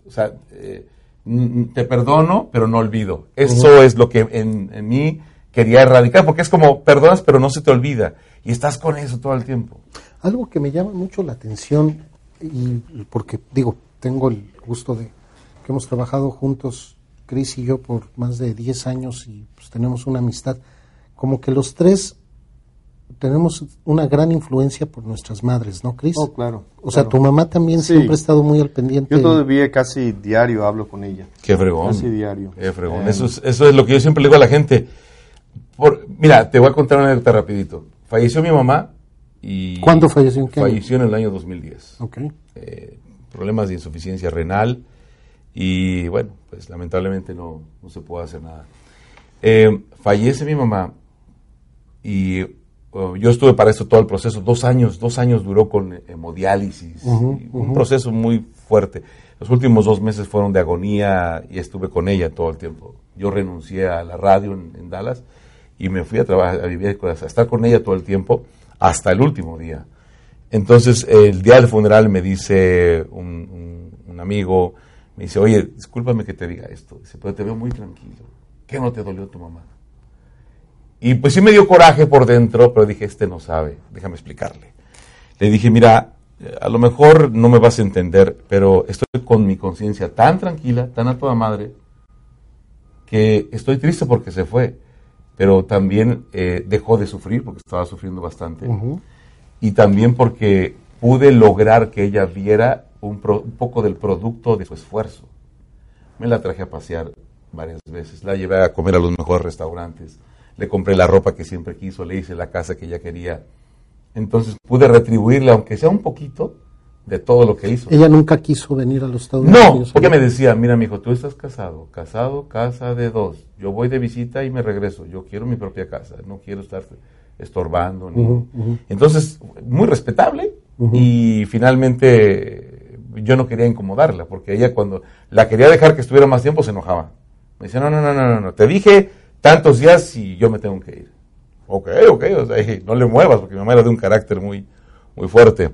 O sea, eh, te perdono, pero no olvido. Eso es lo que en, mí quería erradicar, porque es como perdonas, pero no se te olvida. Y estás con eso todo el tiempo. Algo que me llama mucho la atención, y porque digo, tengo el gusto de que hemos trabajado juntos, Cris y yo, por más de 10 años y pues, tenemos una amistad, como que los tres tenemos una gran influencia por nuestras madres, ¿no, Cris? Oh, claro. O sea, tu mamá también siempre ha estado muy al pendiente. Yo todavía casi diario hablo con ella. Qué fregón. Casi diario. Qué fregón. Eh, eso, es, eso es lo que yo siempre le digo a la gente. Por, mira, te voy a contar una anécdota rapidito. Falleció mi mamá y... ¿Cuándo falleció? ¿En falleció en el año 2010. Ok. Eh, problemas de insuficiencia renal y bueno, pues lamentablemente no, no se puede hacer nada. Eh, fallece mi mamá y yo estuve para esto todo el proceso, dos años, dos años duró con hemodiálisis, un proceso muy fuerte. Los últimos dos meses fueron de agonía y estuve con ella todo el tiempo. yo renuncié a la radio en, Dallas y me fui a trabajar, a vivir, a estar con ella todo el tiempo hasta el último día. Entonces, el día del funeral me dice un, un, amigo, me dice, oye, discúlpame que te diga esto, dice, pero te veo muy tranquilo. ¿Qué no te dolió tu mamá? Y pues sí me dio coraje por dentro, pero dije, este no sabe, déjame explicarle. Le dije, mira, a lo mejor no me vas a entender, pero estoy con mi conciencia tan tranquila, tan a toda madre, que estoy triste porque se fue, pero también eh, dejó de sufrir porque estaba sufriendo bastante, y también porque pude lograr que ella viera un, un, poco del producto de su esfuerzo. Me la traje a pasear varias veces, la llevé a comer a los mejores restaurantes, le compré la ropa que siempre quiso, le hice la casa que ella quería entonces pude retribuirle, aunque sea un poquito, de todo lo que hizo. Ella nunca quiso venir a los Estados Unidos. No, porque me decía, mira, mi hijo, tú estás casado, casado, casa de dos. Yo voy de visita y me regreso. Yo quiero mi propia casa, no quiero estar estorbando. Entonces, muy respetable y finalmente yo no quería incomodarla, porque ella cuando la quería dejar que estuviera más tiempo se enojaba. Me decía, no, no, no, no, no, te dije tantos días y yo me tengo que ir ok, ok, o sea, no le muevas, porque mi mamá era de un carácter muy, muy fuerte.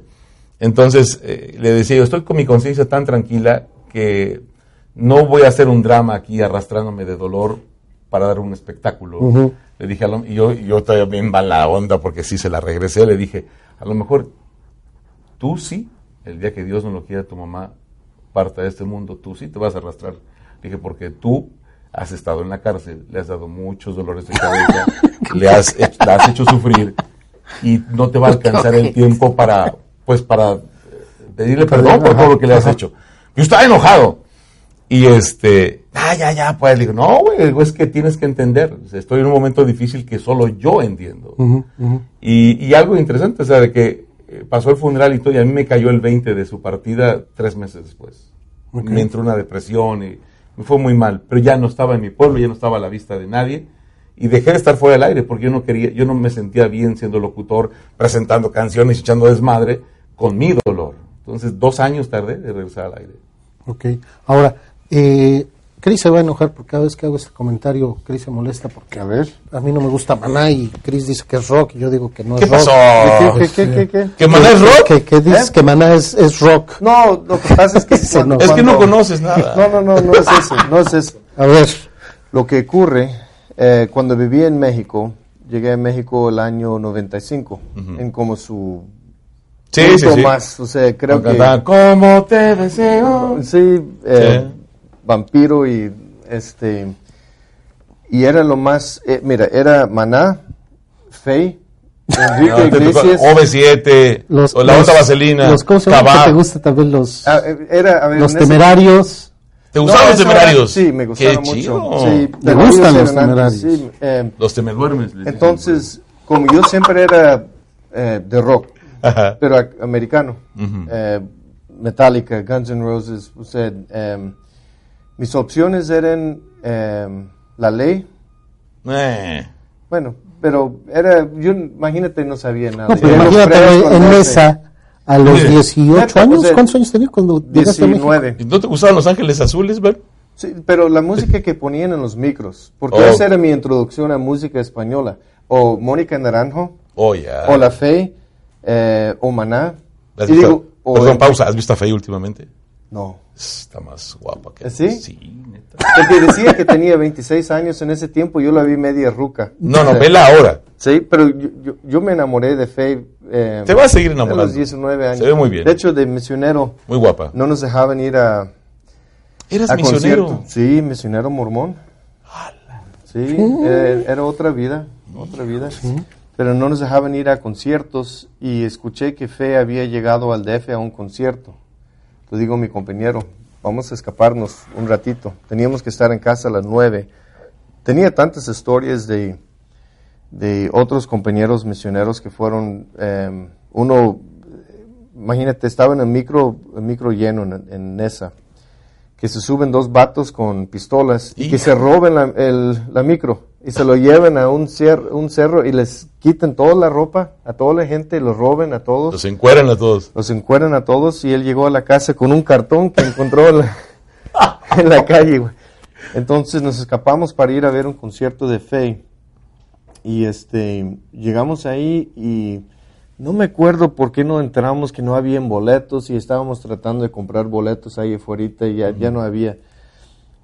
Entonces eh, le decía, yo estoy con mi conciencia tan tranquila que no voy a hacer un drama aquí arrastrándome de dolor para dar un espectáculo. Le dije, a lo, y yo, yo también va la onda porque sí se la regresé, le dije, a lo mejor tú sí, el día que Dios no lo quiera, tu mamá parta de este mundo, tú sí te vas a arrastrar. Le dije, porque tú has estado en la cárcel, le has dado muchos dolores de cabeza, le has, la has hecho sufrir y no te va a alcanzar el tiempo para, pues, para eh, pedirle perdón por todo lo que le has hecho. Yo estaba enojado. Y este, ah, ya, ya, pues, le digo, no, güey, es que tienes que entender. Estoy en un momento difícil que solo yo entiendo. Y, y, algo interesante, o sea, de que eh, pasó el funeral y todo, y a mí me cayó el 20 de su partida tres meses después. Me entró una depresión y me fue muy mal, pero ya no estaba en mi pueblo, ya no estaba a la vista de nadie y dejé de estar fuera del aire porque yo no quería, yo no me sentía bien siendo locutor, presentando canciones echando desmadre con mi dolor. Entonces, dos años tardé de regresar al aire. Ok. Ahora, eh, Cris se va a enojar porque cada vez que hago este comentario, Cris se molesta porque, a ver, a mí no me gusta Maná y Cris dice que es rock y yo digo que no es rock. Pasó? ¿Qué, qué, qué, qué, ¿Que Maná es rock? Que, que dices ¿Eh? que Maná es, es, rock. No, lo que pasa es que... no, es que no conoces nada. No, no, no, no es eso, no es eso. A ver. Lo que ocurre, eh, cuando viví en México, llegué a México el año 95, en como su Sí, sí, sí. más, o sea, creo que... Como te deseo. Sí, eh, Vampiro y este, y era lo más, eh, mira, era Maná, Fey, Enrique Iglesias, OV7, los, o la otra vaselina, los que te gusta también los, ah, eh, era, los temerarios. ¿Te gustaban los temerarios? sí, me gustaban mucho. Sí, ¿Te gustan los temerarios? Sí, eh, los temerduermes. Entonces, como yo siempre era eh, de rock, pero americano, eh, Metallica, Guns N' Roses, usted, em, mis opciones eran em, la ley. Eh. Bueno, pero era, yo imagínate, no sabía nada. imagínate en mesa a los 18 años. ¿Cuántos años tenías cuando 19. ¿Y no te gustaban Los Ángeles Azules, ver? Sí, pero la música que ponían en los micros, porque oh. esa era mi introducción a música española. O Mónica Naranjo, oh, yeah. o La Fe, eh, o Maná. Digo, Perdón, pausa, ¿has visto a Fe últimamente? No. Está más guapa que... ¿Sí? Sí, neta. Porque decía que tenía 26 años en ese tiempo, yo la vi media ruca. No, no, vela ahora. Sí, pero yo, yo, me enamoré de Faye. Eh, Te vas a seguir enamorando. A los 19 años. Se ve muy bien. De hecho, de misionero. Muy guapa. No nos dejaban ir a... ¿Eras misionero? Sí, misionero mormón. Sí, eh, era, otra vida, otra vida. Pero no nos dejaban ir a conciertos y escuché que Fe había llegado al DF a un concierto le digo a mi compañero, vamos a escaparnos un ratito. Teníamos que estar en casa a las nueve. Tenía tantas historias de, de otros compañeros misioneros que fueron, em, uno, imagínate, estaba en el micro, el micro lleno en, en Nesa, que se suben dos vatos con pistolas y, que se roben la, el, la micro y se lo lleven a un, un cerro y les quiten toda la ropa a toda la gente, los roben a todos. Los encueran a todos. Los encueran a todos y él llegó a la casa con un cartón que encontró en la, calle. Entonces nos escapamos para ir a ver un concierto de fe. Y este, llegamos ahí y no me acuerdo por qué no entramos, que no había boletos y estábamos tratando de comprar boletos ahí afuera y ya, ya no había.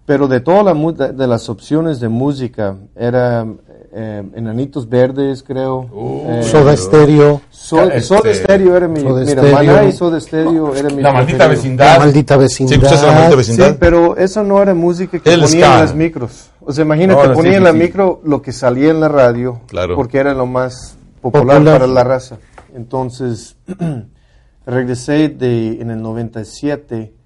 Pero de todas la, de las opciones de música, era eh, Enanitos Verdes, creo. Uh, eh, soda Stereo. soda este, Stereo era mi... mira, Maná y Soda Stereo era mi... La maldita vecindad. La maldita vecindad. Sí, pues la maldita vecindad. Sí, pero eso no era música que ponían en las micros. O sea, imagínate, no, ponían en la micro lo que salía en la radio. Claro. Porque era lo más popular, popular. para la raza. Entonces, regresé de, en el 97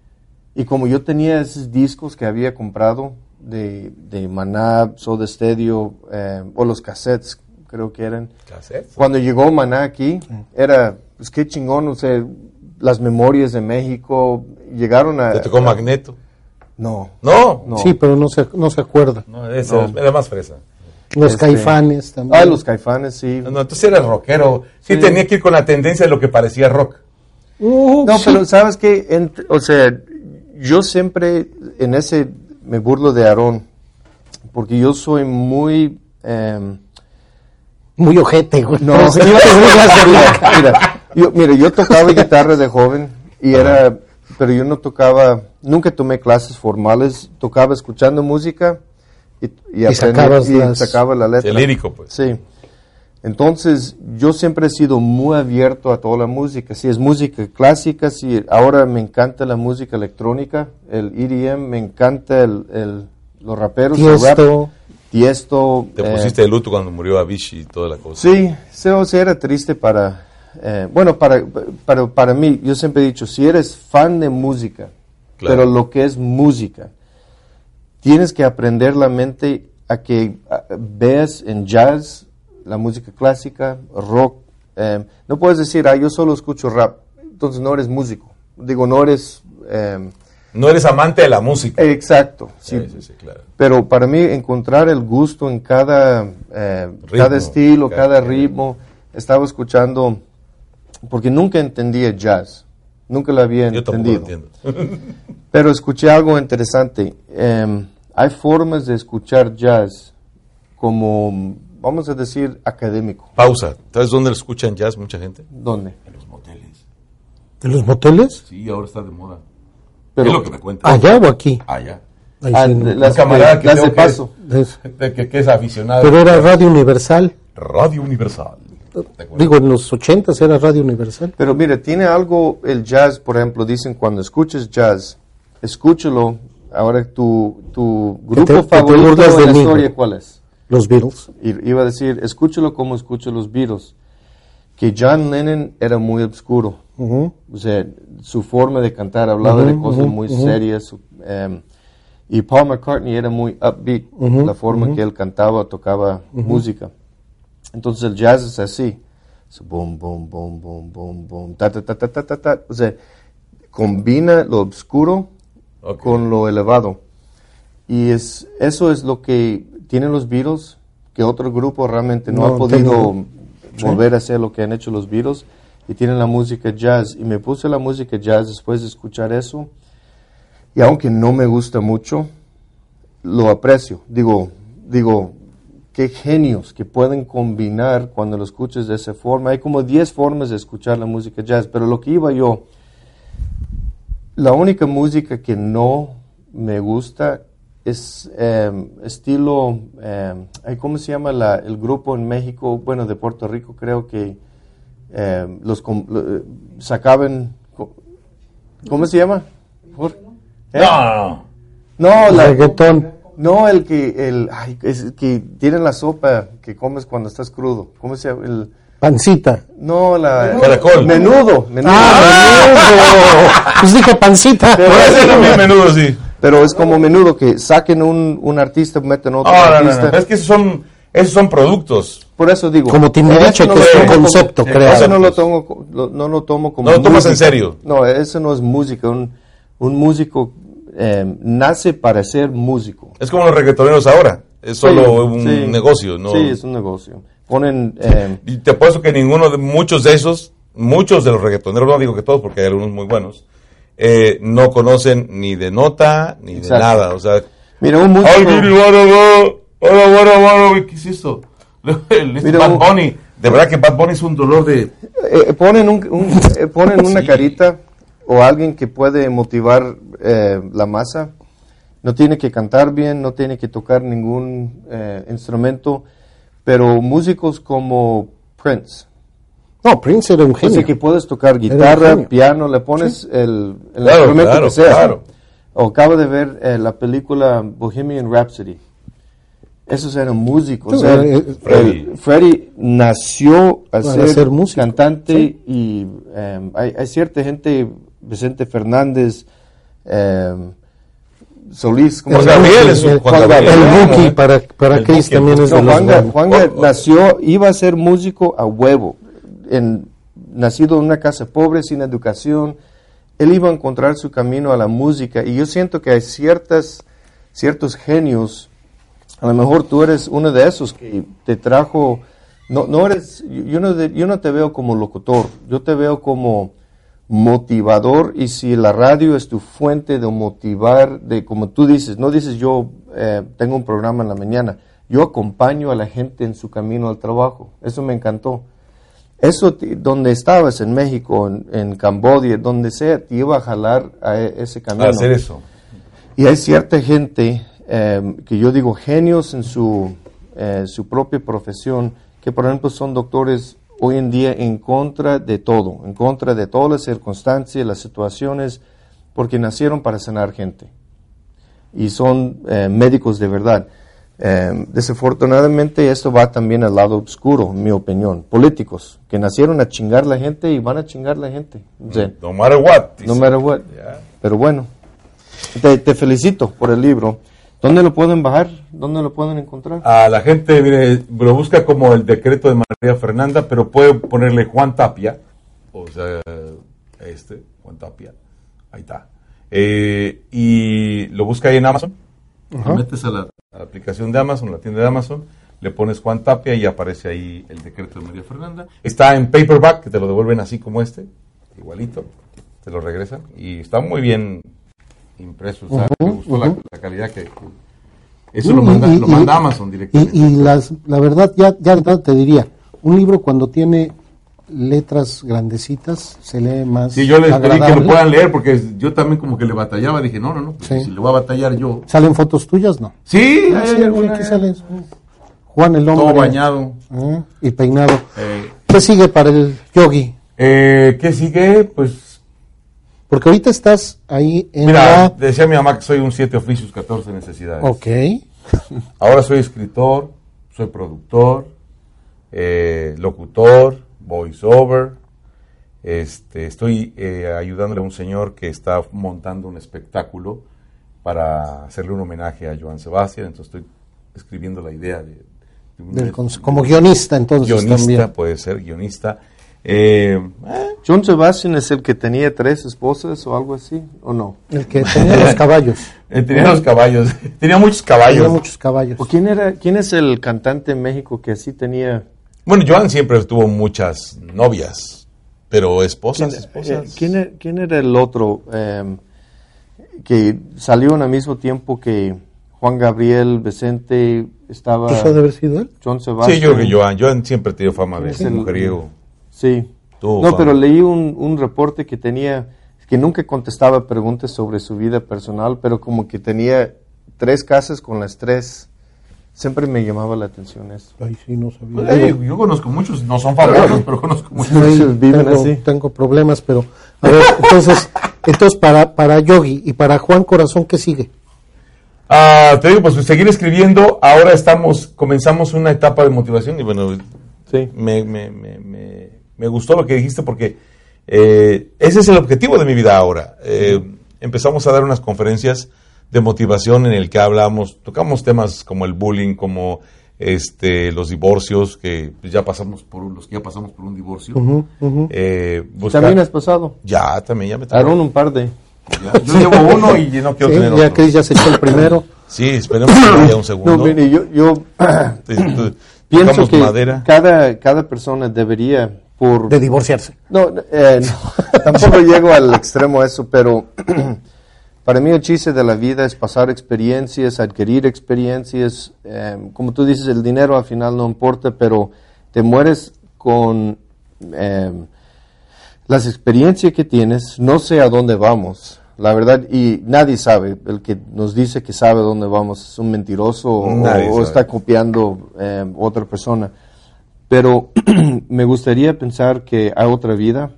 y como yo tenía esos discos que había comprado de, de Maná, Soda Stereo, eh, o los cassettes, creo que eran. ¿Cassettes? Cuando llegó Maná aquí, era, pues qué chingón, o sea, las memorias de México llegaron a... ¿Te tocó Magneto? No. ¿No? Sí, pero no se, no se acuerda. No, era más fresa. Los este, caifanes también. Ah, los caifanes, sí. No, entonces era rockero. Sí, tenía que ir con la tendencia de lo que parecía rock. Uh, no, pero sabes que, o sea, yo siempre en ese me burlo de Aarón, porque yo soy muy... Eh, muy ojete, güey. No, mira, yo, mira, yo tocaba guitarra de joven y era, pero yo no tocaba, nunca tomé clases formales, tocaba escuchando música y, y, y, sacaba la letra. El lírico, pues. Sí. Entonces, yo siempre he sido muy abierto a toda la música. Si es música clásica, si ahora me encanta la música electrónica, el EDM, me encanta el, los raperos, Tiesto. Tiesto. Te eh, pusiste de luto cuando murió Avicii y toda la cosa. Sí, o sea, era triste para, eh, bueno, para, para, para mí, yo siempre he dicho, si eres fan de música, pero lo que es música, tienes que aprender la mente a que veas en jazz, la música clásica, rock. Eh, no puedes decir, ah, yo solo escucho rap, entonces no eres músico. Digo, no eres... Eh, no eres amante de la música. Exacto, sí. claro. Pero para mí encontrar el gusto en cada, eh, cada estilo, cada, ritmo, estaba escuchando, porque nunca entendía jazz, nunca lo había Yo entendido. Pero escuché algo interesante. Em, hay formas de escuchar jazz como vamos a decir, académico. Pausa. ¿Sabes dónde lo escuchan jazz mucha gente? ¿Dónde? En los moteles. ¿En los moteles? Sí, ahora está de moda. Pero, es lo que me cuentan. ¿Allá o aquí? Allá. Ah, las camaradas que, de paso. Que, que, es aficionado. Pero era Radio Universal. Radio Universal. Digo, en los ochentas era Radio Universal. Pero mire, tiene algo el jazz, por ejemplo, dicen cuando escuches jazz, escúchalo. Ahora tu, tu grupo favorito de la historia, ¿cuál es? Los Beatles. Iba a decir, escúchalo como escucho los Beatles. Que John Lennon era muy oscuro. O sea, su forma de cantar hablaba de cosas muy serias. Em, y Paul McCartney era muy upbeat, la forma que él cantaba, tocaba música. Entonces el jazz es así. boom, boom, boom, boom, boom, boom, ta, ta, ta, ta, ta, ta, O sea, combina lo oscuro con lo elevado. Y es, eso es lo que tienen los Beatles, que otro grupo realmente no, ha podido volver a hacer lo que han hecho los Beatles, y tienen la música jazz. Y me puse la música jazz después de escuchar eso, y aunque no me gusta mucho, lo aprecio. Digo, digo, qué genios que pueden combinar cuando lo escuches de esa forma. Hay como 10 formas de escuchar la música jazz, pero lo que iba yo, la única música que no me gusta es em, estilo, eh, ¿cómo se llama la, el grupo en México? Bueno, de Puerto Rico creo que em, los eh, sacaban, ¿cómo se llama? ¿Eh? No, no, la, reggaetón. No, el que, el, ay, es que tienen la sopa que comes cuando estás crudo. ¿Cómo se llama? El, Pancita. No, la. Caracol. Menudo. menudo. Ah, menudo. pues dije pancita. Pero menudo, sí. Pero es como menudo que saquen un, un artista, meten otro artista. es que esos son, esos son productos. Por eso digo. Como tiene dicho que es un concepto creado. Eso no lo tomo, no lo tomo como. No lo tomas en serio. No, eso no es música. Un, un músico eh, nace para ser músico. Es como los reggaetoneros ahora. Es solo un negocio, ¿no? Sí, es un negocio. Ponen. Eh, y te apuesto que ninguno de muchos de esos, muchos de los reggaetoneros, no digo que todos, porque hay algunos muy buenos, eh, no conocen ni de nota ni de nada. O sea, Mira, un músico... ¿Qué es eso? Mira, Bad Bunny. De verdad que Bad Bunny es un dolor de... Eh, ponen un, eh, ponen una carita o alguien que puede motivar eh, la masa. No tiene que cantar bien, no tiene que tocar ningún instrumento, pero músicos como Prince. No, Prince era un genio. que puedes tocar guitarra, piano, le pones el, instrumento que sea. O acabo de ver la película Bohemian Rhapsody. Esos eran músicos. Eh, Freddie. Nació a ser, cantante y em, hay, cierta gente, Vicente Fernández, eh, Solís, como el Gabriel es un Juan El para, para Chris también es Juan, Juan nació, iba a ser músico a huevo, en, nacido en una casa pobre, sin educación, él iba a encontrar su camino a la música. Y yo siento que hay ciertas, ciertos genios. A lo mejor tú eres uno de esos que te trajo, no, no eres, yo no, yo no te veo como locutor, yo te veo como motivador. Y si la radio es tu fuente de motivar, de como tú dices, no dices yo eh, tengo un programa en la mañana, yo acompaño a la gente en su camino al trabajo, eso me encantó. Eso donde estabas, en México, en, Cambodia, donde sea, te iba a jalar a e, ese camino. A hacer eso. Y hay cierta gente Em, que yo digo genios en su, eh, su propia profesión, que por ejemplo son doctores hoy en día en contra de todo, en contra de todas las circunstancias, las situaciones, porque nacieron para sanar gente. Y son eh, médicos de verdad. Em, desafortunadamente esto va también al lado oscuro, en mi opinión. Políticos que nacieron a chingar la gente y van a chingar la gente. no matter what. No matter what. Pero bueno, te, te felicito por el libro. ¿Dónde lo pueden bajar? ¿Dónde lo pueden encontrar? A la gente, mire, lo busca como el decreto de María Fernanda, pero puede ponerle Juan Tapia, o sea, este, Juan Tapia, ahí está. Eh, y lo busca ahí en Amazon, metes a la, aplicación de Amazon, la tienda de Amazon, le pones Juan Tapia y aparece ahí el decreto de María Fernanda. Está en paperback, que te lo devuelven así como este, igualito, te lo regresan, y está muy bien impresos. me gustó la, calidad que, eso lo manda, lo manda Amazon directamente. Y, las, la verdad, ya, ya te diría, un libro cuando tiene letras grandecitas se lee más. Sí, yo les pedí que lo puedan leer porque yo también como que le batallaba. Dije, no, no, no, pues si le voy a batallar yo. ¿Salen fotos tuyas? No. Sí, ah, aquí salen. Juan el hombre. Todo bañado. Ah, y peinado. Eh. ¿Qué sigue para el yogi? Eh, ¿Qué sigue? Pues porque ahorita estás ahí en Mira, decía mi mamá que soy un siete oficios, 14 necesidades. Ok. Ahora soy escritor, soy productor, eh, locutor, voiceover. Este, estoy eh, ayudándole a un señor que está montando un espectáculo para hacerle un homenaje a Joan Sebastián. Entonces estoy escribiendo la idea de... como guionista, entonces. Guionista, puede ser guionista. Eh, John Sebastian es el que tenía tres esposas o algo así, ¿o no? El que tenía los caballos. tenía los caballos. Tenía muchos caballos. Tenía muchos caballos. ¿O quién era? ¿Quién es el cantante en México que así tenía? Bueno, Joan siempre tuvo muchas novias, pero esposas. ¿Quién, eh, ¿quién, era el otro em, que salió al mismo tiempo que Juan Gabriel, Vicente estaba? ¿Eso debe haber sido él? John Sebastian. Sí, yo creo que Joan. Joan siempre tuvo fama de mujeriego. Sí. no, pero leí un, un, reporte que tenía, que nunca contestaba preguntas sobre su vida personal, pero como que tenía tres casas con las tres. Siempre me llamaba la atención eso. Ay, sí, no sabía. yo, conozco muchos, no son famosos, pero conozco muchos. viven tengo, así. Tengo problemas, pero... A ver, entonces, entonces para, para Yogi y para Juan Corazón, ¿qué sigue? Ah, te digo, pues seguir escribiendo. Ahora estamos, comenzamos una etapa de motivación y bueno, sí. me, me, me me gustó lo que dijiste porque eh, ese es el objetivo de mi vida ahora. Eh, empezamos a dar unas conferencias de motivación en el que hablamos, tocamos temas como el bullying, como este, los divorcios, que ya pasamos por los que ya pasamos por un divorcio. Eh, ¿También has pasado? Ya, también, ya me tocó. un par de... yo llevo uno y no quiero tener ya otro. ya se echó el primero. Sí, esperemos que haya un segundo. No, mire, yo, yo pienso que Cada, cada persona debería de divorciarse. No, eh, tampoco llego al extremo eso, pero para mí el chiste de la vida es pasar experiencias, adquirir experiencias. Em, como tú dices, el dinero al final no importa, pero te mueres con em, las experiencias que tienes. No sé a dónde vamos, la verdad, y nadie sabe. El que nos dice que sabe a dónde vamos es un mentiroso o, está copiando eh, otra persona. Pero me gustaría pensar que hay otra vida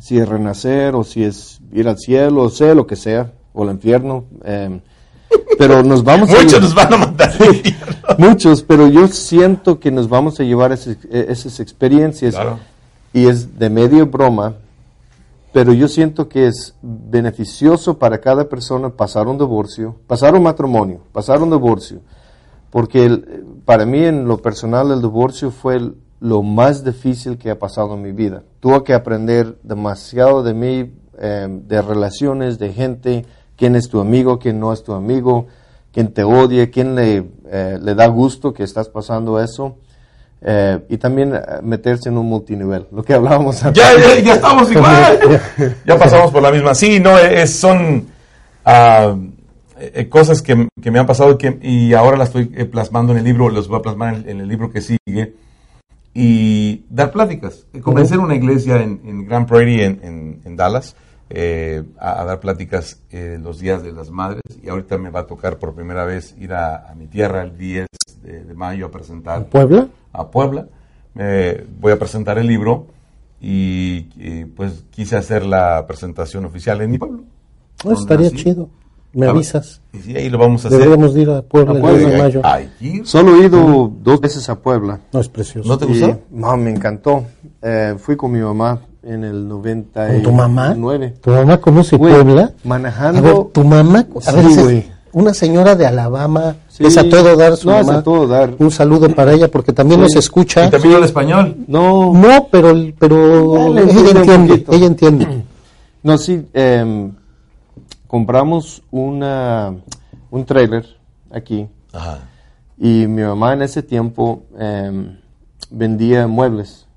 si es renacer o si es ir al cielo, o sea lo que sea, o al infierno. Em, pero nos vamos Muchos nos van a mandar. Muchos, pero yo siento que nos vamos a llevar esas, esas experiencias. Y es de medio broma, pero yo siento que es beneficioso para cada persona pasar un divorcio, pasar un matrimonio, pasar un divorcio. Porque para mí en lo personal el divorcio fue el, lo más difícil que ha pasado en mi vida. Tuve que aprender demasiado de mí, em, de relaciones, de gente, quién es tu amigo, quién no es tu amigo, quién te odia, quién le, eh, le da gusto que estás pasando eso. Eh, y también eh, meterse en un multinivel, lo que hablábamos antes. Ya, ya, ya estamos igual. ya pasamos por la misma. Sí, no, es, son uh, cosas que, que, me han pasado y, que, y ahora las estoy plasmando en el libro, los voy a plasmar en, en el libro que sigue y dar pláticas. Convencer una iglesia en, Grand Prairie, en, Dallas, eh, a, dar pláticas eh, los días de las madres. Y ahorita me va a tocar por primera vez ir a, mi tierra el 10 de, mayo a presentar. ¿A Puebla? A Puebla. voy a presentar el libro y, pues quise hacer la presentación oficial en mi pueblo. Oh, estaría chido. Me avisas. Y ahí lo vamos a hacer. Deberíamos ir a Puebla, el 10 de mayo. Solo he ido dos veces a Puebla. No, es precioso. ¿No te gustó? no, me encantó. Eh, fui con mi mamá en el 99. ¿Con tu mamá? ¿Tu mamá conoce Puebla? Manejando. A ver, tu mamá. A ver, una señora de Alabama. Es a todo dar su no, mamá. Es a todo dar. Un saludo para ella porque también nos escucha. ¿Y también el español? No. No, pero, pero ella entiende. Ella entiende. No, sí. Eh, compramos una, un trailer aquí. Y mi mamá en ese tiempo em, vendía muebles.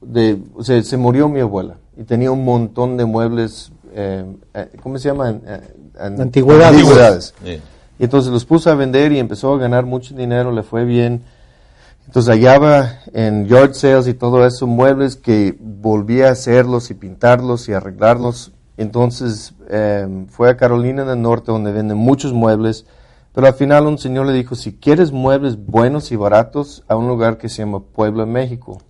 De, o sea, se murió mi abuela y tenía un montón de muebles, em, eh, ¿cómo se llaman? Eh, Antigüedades. Y entonces los puso a vender y empezó a ganar mucho dinero, le fue bien. Entonces hallaba en yard sales y todo eso muebles que volvía a hacerlos y pintarlos y arreglarlos entonces em, fue a Carolina del Norte donde venden muchos muebles, pero al final un señor le dijo, si quieres muebles buenos y baratos, a un lugar que se llama Puebla, México.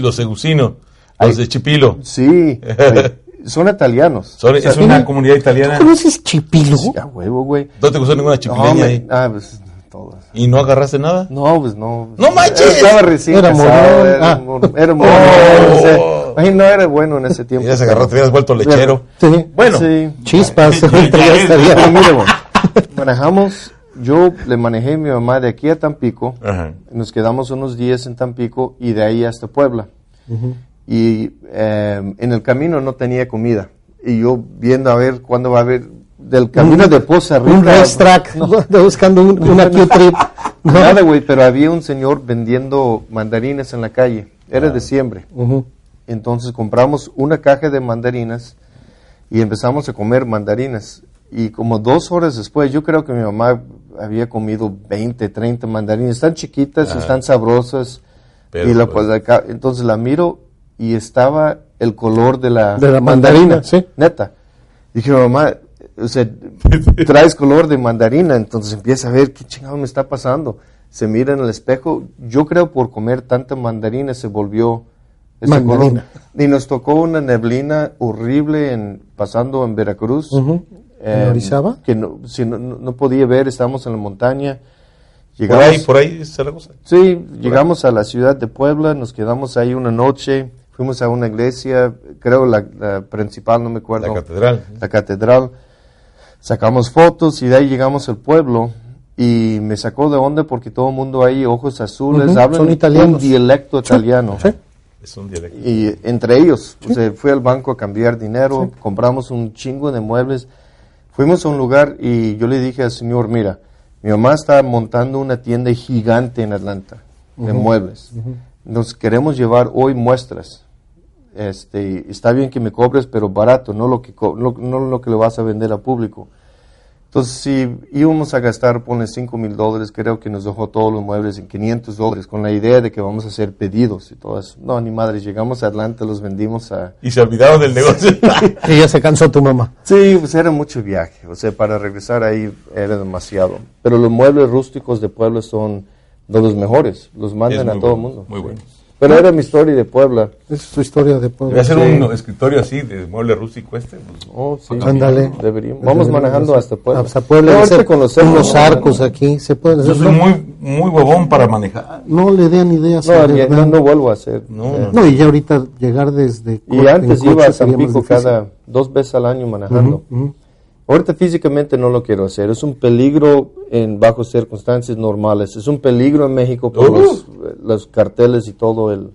los segusinos, los de Chipilo. Sí, son italianos. es una comunidad italiana. ¿Tú conoces Chipilo? a huevo, güey. ¿No te gustó ninguna chipileña ahí? Ah, pues todas. ¿Y no agarraste nada? No, pues no. ¡No manches! Estaba recién era casado, era, era oh no era bueno en ese tiempo. Ya se agarró, te hubieras vuelto lechero. Sí. Bueno. Sí. Chispas. manejamos, yo le manejé a mi mamá de aquí a Tampico, nos quedamos unos días en Tampico y de ahí hasta Puebla. Y em, en el camino no tenía comida. Y yo viendo a ver cuándo va a haber del camino de Poza Rica. Un race track, buscando una Q-trip. Nada, güey, pero había un señor vendiendo mandarines en la calle. Era de diciembre. Entonces compramos una caja de mandarinas y empezamos a comer mandarinas. Y como dos horas después, yo creo que mi mamá había comido 20, 30 mandarinas. Están chiquitas y están sabrosas. y la, pues, entonces la miro y estaba el color de la, de la mandarina, sí. Neta. Dije, mamá, o sea, traes color de mandarina. Entonces empieza a ver qué chingado me está pasando. Se mira en el espejo. Yo creo por comer tanta mandarina se volvió y nos tocó una neblina horrible en, pasando en Veracruz. ¿En Orizaba? Que no, si no, no, podía ver, estábamos en la montaña. Llegamos, por ahí, por ahí cosa. Sí, llegamos a la ciudad de Puebla, nos quedamos ahí una noche, fuimos a una iglesia, creo la, principal, no me acuerdo. La catedral. La catedral. Sacamos fotos y de ahí llegamos al pueblo y me sacó de onda porque todo el mundo ahí, ojos azules, hablan un dialecto italiano. ¿Sí? Y entre ellos, fui al banco a cambiar dinero, compramos un chingo de muebles. Fuimos a un lugar y yo le dije al señor, mira, mi mamá está montando una tienda gigante en Atlanta de muebles. Nos queremos llevar hoy muestras. este, está bien que me cobres, pero barato, no lo que, no, no lo que le vas a vender al público. Entonces, si íbamos a gastar, pone 5 mil dólares, creo que nos dejó todos los muebles en 500 dólares, con la idea de que vamos a hacer pedidos y todo eso. No, ni madre, llegamos a Atlanta, los vendimos a... Y se olvidaron del negocio. y ya se cansó tu mamá. Sí, pues era mucho viaje, o sea, para regresar ahí era demasiado. Pero los muebles rústicos de Puebla son de los mejores, los mandan a todo el mundo. Muy buenos. Pero era mi historia de Puebla. Esa es su historia de Puebla. Debe ser un escritorio así, de mueble rústico este. Pues, oh, sí. Ándale. Deberíamos. Vamos manejando hasta Puebla. Hasta Puebla. Ahorita conocer los arcos aquí. Se puede hacer. Yo soy muy, muy huevón para manejar. No le den ideas. No, no, no, vuelvo a hacer. No, no, y ya ahorita llegar desde... Y antes iba a Tampico cada dos veces al año manejando. Ahorita físicamente no lo quiero hacer. Es un peligro en bajo circunstancias normales. Es un peligro en México por los, carteles y todo el...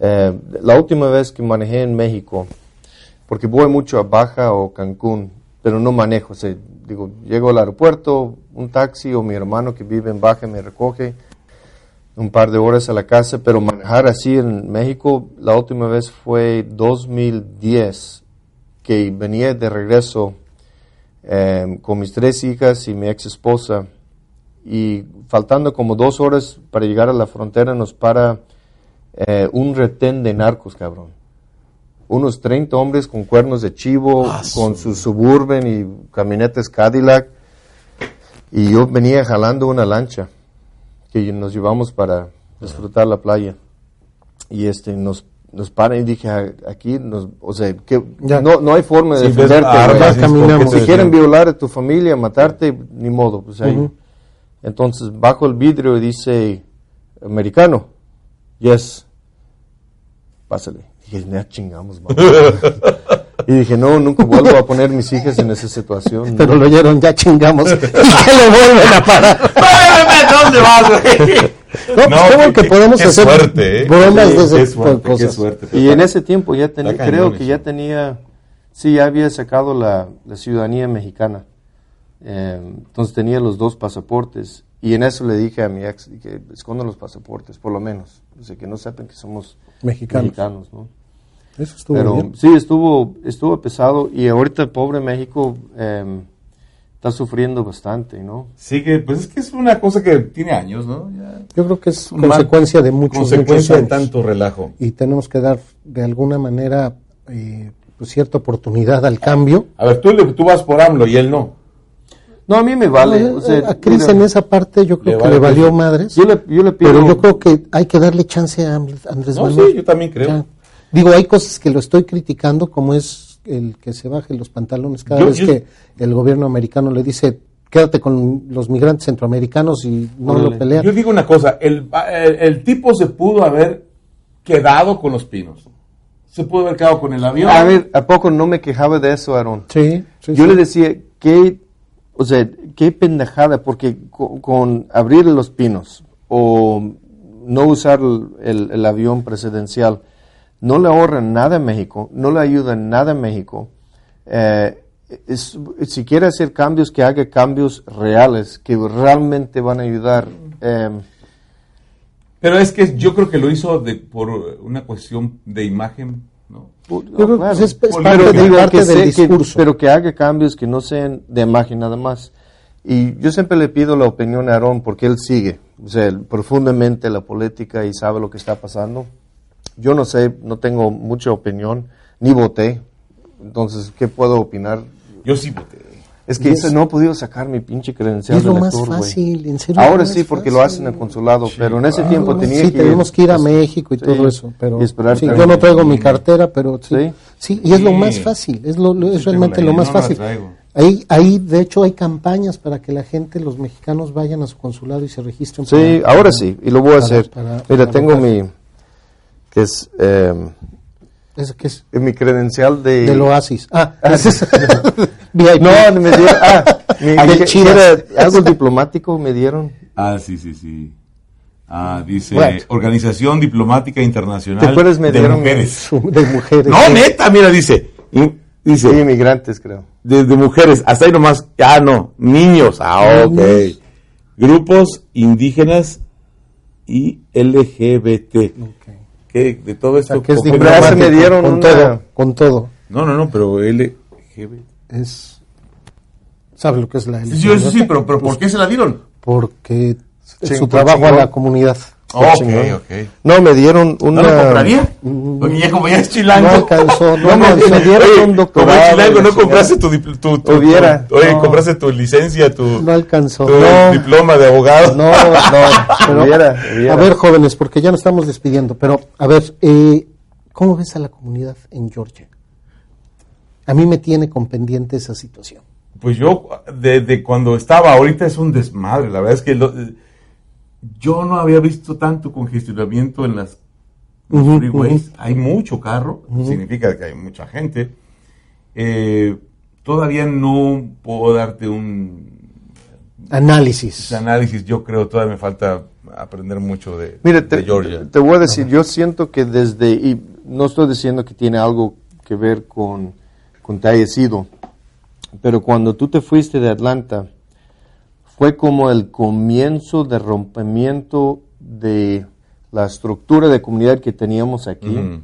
Eh, la última vez que manejé en México, porque voy mucho a Baja o Cancún, pero no manejo. O digo, llego al aeropuerto, un taxi o mi hermano que vive en Baja me recoge un par de horas a la casa, pero manejar así en México, la última vez fue 2010, que venía de regreso Em, con mis tres hijas y mi ex esposa. Y faltando como dos horas para llegar a la frontera nos para eh, un retén de narcos, cabrón. Unos 30 hombres con cuernos de chivo, ah, con su suburban y camionetas Cadillac. Y yo venía jalando una lancha que nos llevamos para disfrutar la playa. Y este nos nos paran y dije, ah, aquí, nos, o sea, que no, no hay forma de defenderte. si quieren violar a tu familia, matarte, ni modo. Pues ahí. Entonces, bajo el vidrio dice, americano, yes, pásale. dije, ya chingamos, Y dije, no, nunca vuelvo a poner mis hijas en esa situación. Pero lo oyeron, ya chingamos. y que lo vuelven a parar. ¿Dónde vas, güey? No, pues que podemos hacer suerte, ¿eh? qué suerte, y en ese tiempo ya tenía, creo que ya tenía, sí, ya había sacado la, ciudadanía mexicana. Eh, entonces tenía los dos pasaportes. Y en eso le dije a mi ex, que escondan los pasaportes, por lo menos. O sea, que no sepan que somos mexicanos, ¿no? Eso estuvo Pero sí, estuvo, estuvo pesado. Y ahorita, pobre México, eh, está sufriendo bastante, ¿no? Sí, que pues es que es una cosa que tiene años, ¿no? Yo creo que es consecuencia de muchos, consecuencia de tanto relajo. Y tenemos que dar de alguna manera eh, pues, cierta oportunidad al cambio. A ver, tú, tú vas por AMLO y él no. No, a mí me vale. a Cris en esa parte yo creo que le valió madres. Yo le, yo le pido, pero yo creo que hay que darle chance a Andrés no, Sí, yo también creo. Digo, hay cosas que lo estoy criticando, como es el que se baje los pantalones cada vez que el gobierno americano le dice quédate con los migrantes centroamericanos y no lo pelean. Yo digo una cosa, el, el, tipo se pudo haber quedado con los pinos. Se pudo haber quedado con el avión. A ver, ¿a poco no me quejaba de eso, Aaron? Sí. Yo le decía, qué, o sea, qué pendejada, porque con, abrir los pinos o no usar el, el avión presidencial, no le ahorran nada a México, no le ayudan nada a México. Eh, si quiere hacer cambios, que haga cambios reales, que realmente van a ayudar. Em, pero es que yo creo que lo hizo de, por una cuestión de imagen, ¿no? es, parte, del discurso. pero que haga cambios que no sean de imagen nada más. Y yo siempre le pido la opinión a Aarón porque él sigue o sea, profundamente la política y sabe lo que está pasando. Yo no sé, no tengo mucha opinión, ni voté. Entonces, ¿qué puedo opinar? Yo sí voté. Es que ese no he podido sacar mi pinche credencial es lo más fácil, en serio. Ahora sí, porque lo hacen en el consulado, pero en ese tiempo tenía sí, tenemos que ir a México y todo eso. Pero, esperar sí, yo no traigo mi cartera, pero sí. Sí, y es lo más fácil, es, lo, es realmente lo más fácil. Ahí, ahí, de hecho, hay campañas para que la gente, los mexicanos, vayan a su consulado y se registren. Sí, ahora sí, y lo voy a hacer. Mira, tengo mi que es... Eh, ¿Eso qué es? Mi credencial de... Del Oasis. Ah, ah No, me dieron... Ah, mi, algo diplomático me dieron. Ah, sí, sí, sí. Ah, dice Organización Diplomática Internacional de Mujeres. De mujeres. No, neta, mira, dice. dice sí, inmigrantes, creo. De, mujeres, hasta ahí nomás. Ah, no, niños. Ah, ok. Grupos indígenas y LGBT. ¿Qué? De todo esto. que es se me dieron con todo, con todo. No, no, no, pero LGB. Es. ¿Sabe lo que es la LGB? Sí, sí, sí, pero, pero ¿por qué se la dieron? Porque su trabajo a la comunidad. Ok, ok. No, me dieron una... ¿No lo compraría? Ya como ya es chilango. No alcanzó. No, me, me, dieron un doctorado. Como chilango no compraste tu... tu, tu, Hubiera. oye, compraste tu licencia, tu... No alcanzó. Tu diploma de abogado. No, no. Pero, hubiera, hubiera. A ver, jóvenes, porque ya nos estamos despidiendo. Pero, a ver, eh, ¿cómo ves a la comunidad en Georgia? A mí me tiene con pendiente esa situación. Pues yo, desde cuando estaba, ahorita es un desmadre. La verdad es que... Lo, yo no había visto tanto congestionamiento en las freeways. Hay mucho carro, significa que hay mucha gente. Eh, todavía no puedo darte un análisis. Análisis, yo creo todavía me falta aprender mucho de, te, Georgia. Te voy a decir, yo siento que desde, y no estoy diciendo que tiene algo que ver con, con te haya sido, pero cuando tú te fuiste de Atlanta, fue como el comienzo de rompimiento de la estructura de comunidad que teníamos aquí.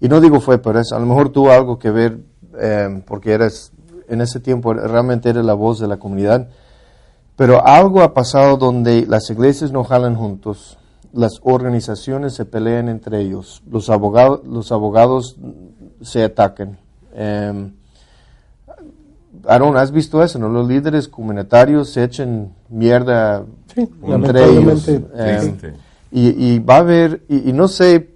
Y no digo fue, pero es, a lo mejor tuvo algo que ver, eh, porque eres, en ese tiempo realmente eres la voz de la comunidad. Pero algo ha pasado donde las iglesias no jalan juntos, las organizaciones se pelean entre ellos, los abogados, los abogados se atacan. Em, Aaron, ¿has visto eso? ¿no? Los líderes comunitarios se echan mierda entre ellos. Eh, y, va a haber, y, no sé,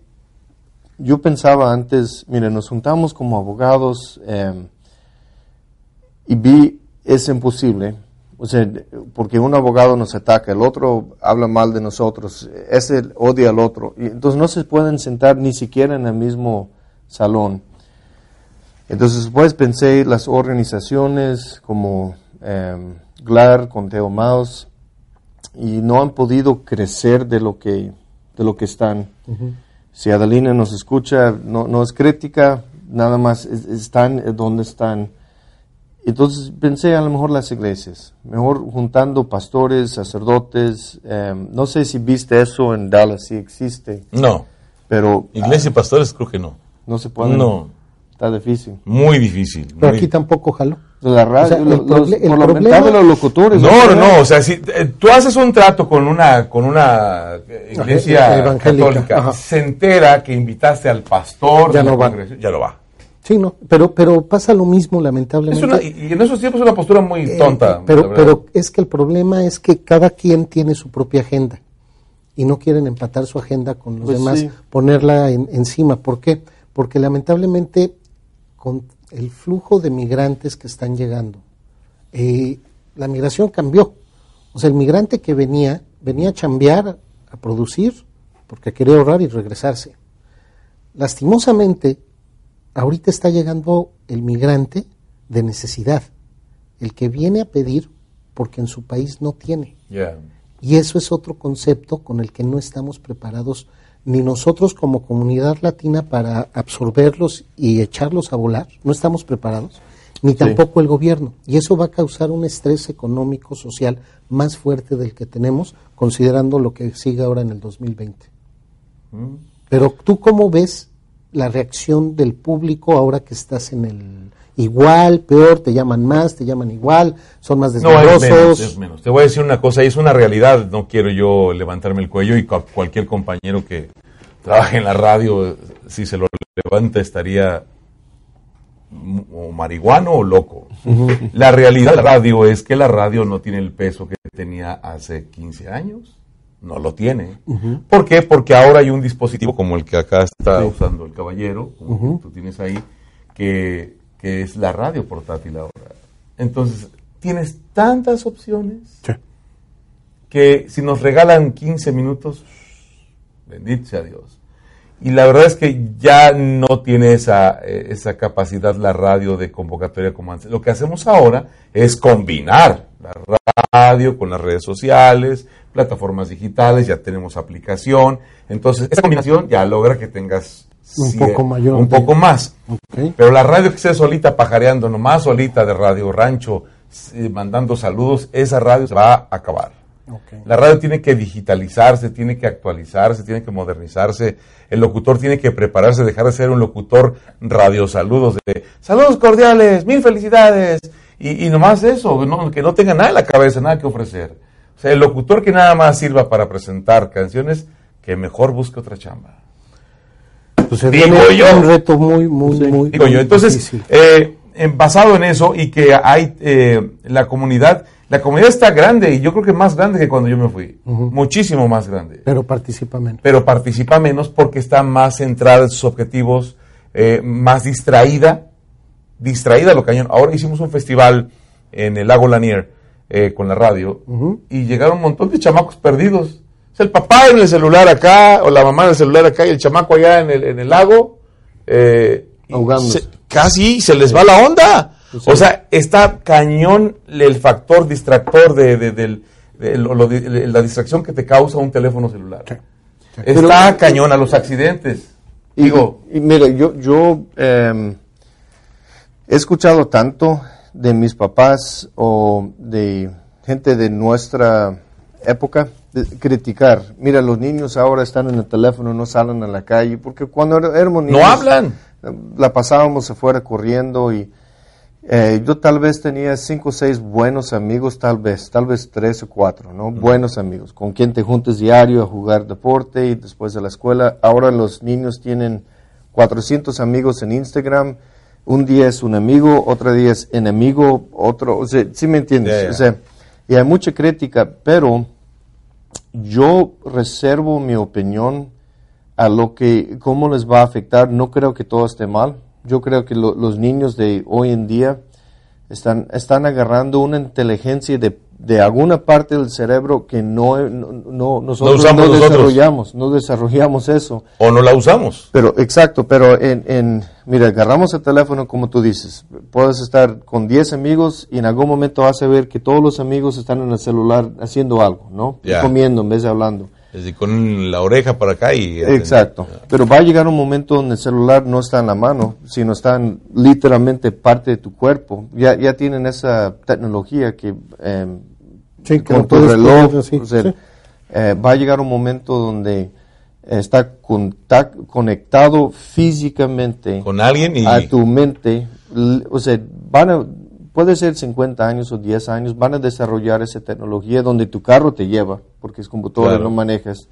yo pensaba antes, mire, nos juntamos como abogados eh, y vi, es imposible. O sea, porque un abogado nos ataca, el otro habla mal de nosotros, ese odia al otro. Y entonces no se pueden sentar ni siquiera en el mismo salón. Entonces, después pensé las organizaciones como eh, GLAR, con Teo y no han podido crecer de lo que, de lo que están. Si Adelina nos escucha, no, no es crítica, nada más están donde están. Entonces pensé a lo mejor las iglesias, mejor juntando pastores, sacerdotes. Em, no sé si viste eso en Dallas, si existe. No. Pero. Iglesia y pastores creo que no. No se pueden. No. Está difícil. Muy difícil. Pero aquí tampoco jaló. La radio, los, por los locutores. No, no, no, o sea, si eh, tú haces un trato con una con una iglesia católica, se entera que invitaste al pastor, ya no va. Ya lo va. Sí, no, pero pero pasa lo mismo lamentablemente. y en esos tiempos es una postura muy eh, tonta. pero pero es que el problema es que cada quien tiene su propia agenda y no quieren empatar su agenda con los pues demás, ponerla encima. ¿Por qué? Porque lamentablemente con el flujo de migrantes que están llegando, eh, la migración cambió. O sea, el migrante que venía, venía a chambear, a producir, porque quería ahorrar y regresarse. Lastimosamente, ahorita está llegando el migrante de necesidad, el que viene a pedir porque en su país no tiene. Y eso es otro concepto con el que no estamos preparados ni nosotros como comunidad latina para absorberlos y echarlos a volar, no estamos preparados, ni tampoco el gobierno. Y eso va a causar un estrés económico, social más fuerte del que tenemos, considerando lo que sigue ahora en el 2020. Mm. Pero tú cómo ves la reacción del público ahora que estás en el igual, peor, te llaman más, te llaman igual, son más desmadrosos. No, es menos, Te voy a decir una cosa, y es una realidad, no quiero yo levantarme el cuello y cualquier compañero que trabaje en la radio, si se lo levanta estaría o marihuano o loco. La realidad de la radio es que la radio no tiene el peso que tenía hace 15 años. No lo tiene. ¿Por qué? Porque ahora hay un dispositivo como el que acá está usando el caballero, como tú tienes ahí, que que es la radio portátil ahora. Entonces, tienes tantas opciones que si nos regalan 15 minutos, bendito sea Dios. Y la verdad es que ya no tiene esa, eh, esa capacidad la radio de convocatoria como antes. Lo que hacemos ahora es combinar la radio con las redes sociales, plataformas digitales, ya tenemos aplicación. Entonces, esa combinación ya logra que tengas un poco mayor. Un poco más. Pero la radio que esté solita pajareando, nomás solita de Radio Rancho, mandando saludos, esa radio se va a acabar. La radio tiene que digitalizarse, tiene que actualizarse, tiene que modernizarse. El locutor tiene que prepararse, dejar de ser un locutor radio saludos de saludos cordiales, mil felicidades. Y, nomás eso, que no tenga nada en la cabeza, nada que ofrecer. O sea, el locutor que nada más sirva para presentar canciones, que mejor busque otra chamba. Pues digo yo. un reto muy, muy, muy. Digo yo. Entonces, eh, basado en eso y que hay eh, la comunidad, la comunidad está grande y yo creo que más grande que cuando yo me fui. Muchísimo más grande. Pero participa menos. Pero participa menos porque está más centrada en sus objetivos, eh, más distraída. Distraída lo cañón. Ahora hicimos un festival en el lago Lanier con la radio y llegaron un montón de chamacos perdidos el papá en el celular acá, o la mamá en el celular acá, y el chamaco allá en el, en el lago. Eh, casi se les va la onda. O sea, está cañón el factor distractor de, la distracción que te causa un teléfono celular. Está cañón a los accidentes. Digo. Y, mira, yo, yo em, he escuchado tanto de mis papás o de gente de nuestra época criticar. Mira, los niños ahora están en el teléfono, no salen a la calle, porque cuando éramos niños... No hablan. La pasábamos afuera corriendo y eh, yo tal vez tenía cinco o seis buenos amigos, tal vez, tal vez tres o cuatro, ¿no? Buenos amigos, con quien te juntes diario a jugar deporte y después de la escuela. Ahora los niños tienen 400 amigos en Instagram. Un día es un amigo, otro día es enemigo, otro, o sea, ¿sí me entiendes? O sea, y hay mucha crítica, pero yo reservo mi opinión a lo que, cómo les va a afectar. No creo que todo esté mal. Yo creo que los niños de hoy en día están, están agarrando una inteligencia de de alguna parte del cerebro que no, no, nosotros no, desarrollamos, no desarrollamos eso. O no la usamos. Pero, exacto, pero en, en, mira, agarramos el teléfono como tú dices, puedes estar con 10 amigos y en algún momento vas a ver que todos los amigos están en el celular haciendo algo, ¿no? Comiendo en vez de hablando. Es decir, con la oreja para acá y... Exacto, pero va a llegar un momento donde el celular no está en la mano, sino está literalmente parte de tu cuerpo. Ya, ya tienen esa tecnología que... Eh, con tu reloj, eh, va a llegar un momento donde está conectado físicamente con alguien y... a tu mente. O sea, van a, puede ser 50 años o 10 años, van a desarrollar esa tecnología donde tu carro te lleva, porque es computadora, no manejas.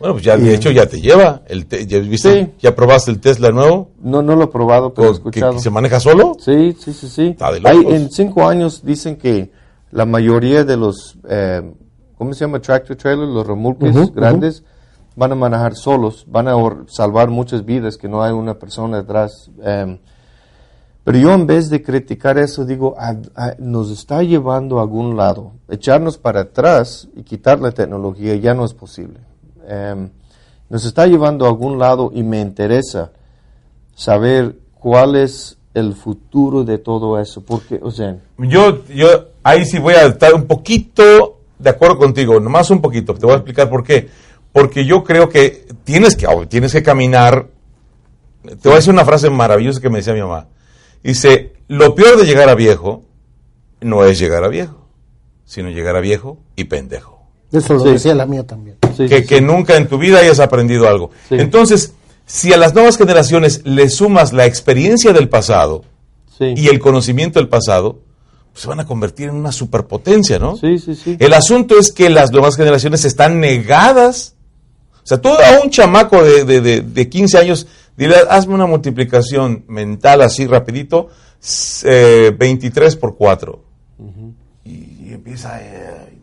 Bueno, pues ya de hecho ya te lleva. El ¿ya, ¿viste? ¿Ya probaste el Tesla nuevo? No, no lo he probado, pero he escuchado. ¿Que, se maneja solo? Sí, sí, sí, sí. Hay, en cinco años dicen que la mayoría de los, eh, ¿cómo se llama? Tractor trailers, los remolques grandes, van a manejar solos, van a salvar muchas vidas que no hay una persona detrás. Em, pero yo en vez de criticar eso, digo, nos está llevando a algún lado. Echarnos para atrás y quitar la tecnología ya no es posible. Em, nos está llevando a algún lado y me interesa saber cuál es el futuro de todo eso. Porque, o sea... Yo, yo ahí sí voy a estar un poquito de acuerdo contigo, nomás un poquito. Te voy a explicar por qué. Porque yo creo que tienes que, tienes que caminar. Te voy a decir una frase maravillosa que me decía mi mamá. Dice, lo peor de llegar a viejo no es llegar a viejo, sino llegar a viejo y pendejo. Eso lo decía la mía también. que, que nunca en tu vida hayas aprendido algo. Entonces, si a las nuevas generaciones le sumas la experiencia del pasado y el conocimiento del pasado, pues se van a convertir en una superpotencia, ¿no? Sí, sí, sí. El asunto es que las nuevas generaciones están negadas. O sea, tú a un chamaco de, de, de, 15 años, dile, hazme una multiplicación mental así rapidito, 23 eh, por 4. y, empieza... Eh,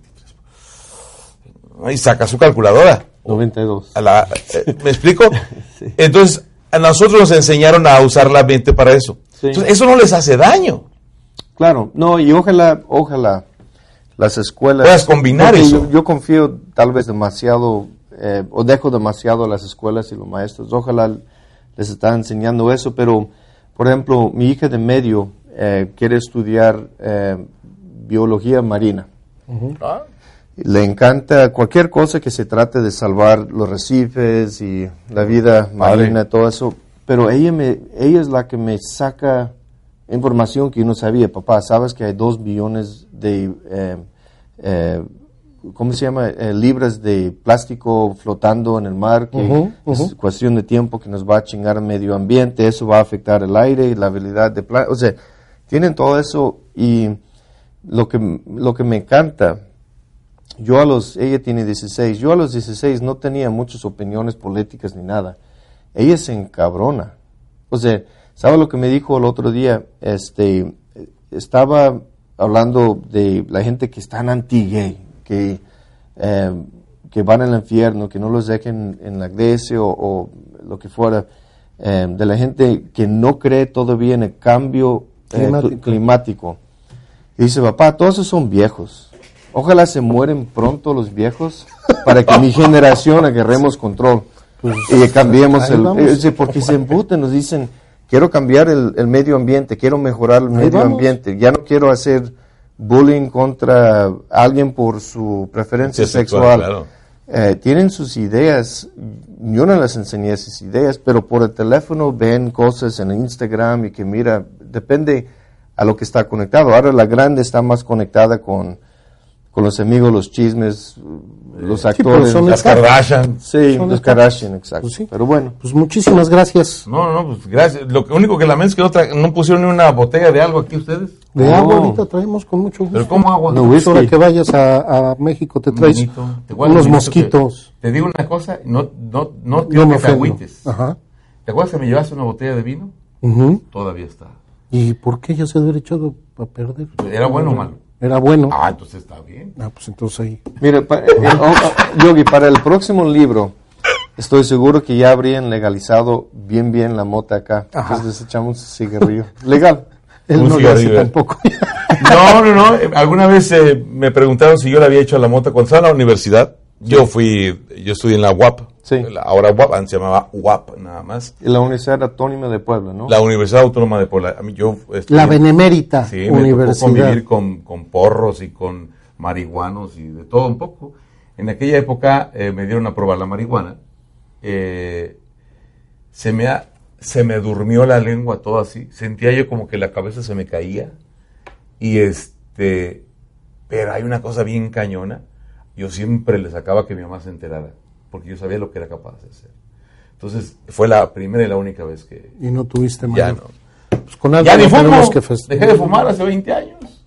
y saca su calculadora. 92. Eh, ¿Me explico? Entonces, a nosotros nos enseñaron a usar la mente para eso. Entonces, eso no les hace daño. Claro, no, y ojalá, ojalá las escuelas... Puedas combinar eso. Yo, confío tal vez demasiado, eh, o dejo demasiado a las escuelas y los maestros. Ojalá les están enseñando eso, pero, por ejemplo, mi hija de medio eh, quiere estudiar biología marina. ah le encanta cualquier cosa que se trate de salvar los recifes y la vida marina, todo eso. Pero ella, me, ella es la que me saca información que yo no sabía. Papá, ¿sabes que hay dos billones de eh, eh, ¿cómo se llama? Eh, libras de plástico flotando en el mar, que es cuestión de tiempo que nos va a chingar el medio ambiente, eso va a afectar el aire y la habilidad de plástico. O sea, tienen todo eso y lo que, lo que me encanta, yo a los, ella tiene 16, yo a los 16 no tenía muchas opiniones políticas ni nada. Ella se encabrona. O sea, ¿sabe lo que me dijo el otro día? Este, estaba hablando de la gente que están anti-gay, que, eh, que van al infierno, que no los dejen en la iglesia o, lo que fuera, eh, de la gente que no cree todavía en el cambio eh, climático. Y dice, papá, todos esos son viejos. Ojalá se mueren pronto los viejos para que mi generación agarremos control pues, y cambiemos el... porque se embuten, nos dicen, quiero cambiar el, medio ambiente, quiero mejorar el medio ambiente, ya no quiero hacer bullying contra alguien por su preferencia sexual. Eh, tienen sus ideas, yo no les enseñé esas ideas, pero por el teléfono ven cosas en Instagram y que mira, depende a lo que está conectado. Ahora la grande está más conectada con, con los amigos, los chismes, los actores. son las Kardashian. Sí, los Kardashian, exacto. Pues Pero bueno. Pues muchísimas gracias. No, no, pues gracias. Lo único que lamento es que no, no pusieron ni una botella de algo aquí ustedes. De agua ahorita traemos con mucho gusto. ¿Pero cómo agua? No, pues ahora que vayas a, a México te traes unos mosquitos. te digo una cosa, no, no, no quiero que te agüites. Ajá. ¿Te acuerdas que me llevaste una botella de vino? Todavía está. ¿Y por qué ya se había echado a perder? ¿Era bueno o malo? Era bueno. Ah, entonces está bien. Ah, pues entonces ahí. Mire, eh, eh, oh, oh, Yogi, para el próximo libro, estoy seguro que ya habrían legalizado bien, bien la mota acá. Entonces echamos un cigarrillo. Legal. Él no lo hace tampoco. no, no, no. Alguna vez eh, me preguntaron si yo le había hecho a la mota cuando estaba en la universidad. Yo fui, yo estudié en la UAP. Sí. ahora UAP, antes se llamaba UAP nada más. Y la Universidad Autónoma de Puebla, ¿no? La Universidad Autónoma de Puebla. A mí, yo, la Benemérita sí, Universidad. Me convivir con, con, porros y con marihuanos y de todo un poco. En aquella época eh, me dieron a probar la marihuana. Eh, se, me se me durmió la lengua todo así. Sentía yo como que la cabeza se me caía. Y este, pero hay una cosa bien cañona yo siempre le sacaba que mi mamá se enterara, porque yo sabía lo que era capaz de hacer. Entonces, fue la primera y la única vez que... Y no tuviste más. Ya no. Pues con ya ni fumo. Que Dejé de fumar hace 20 años.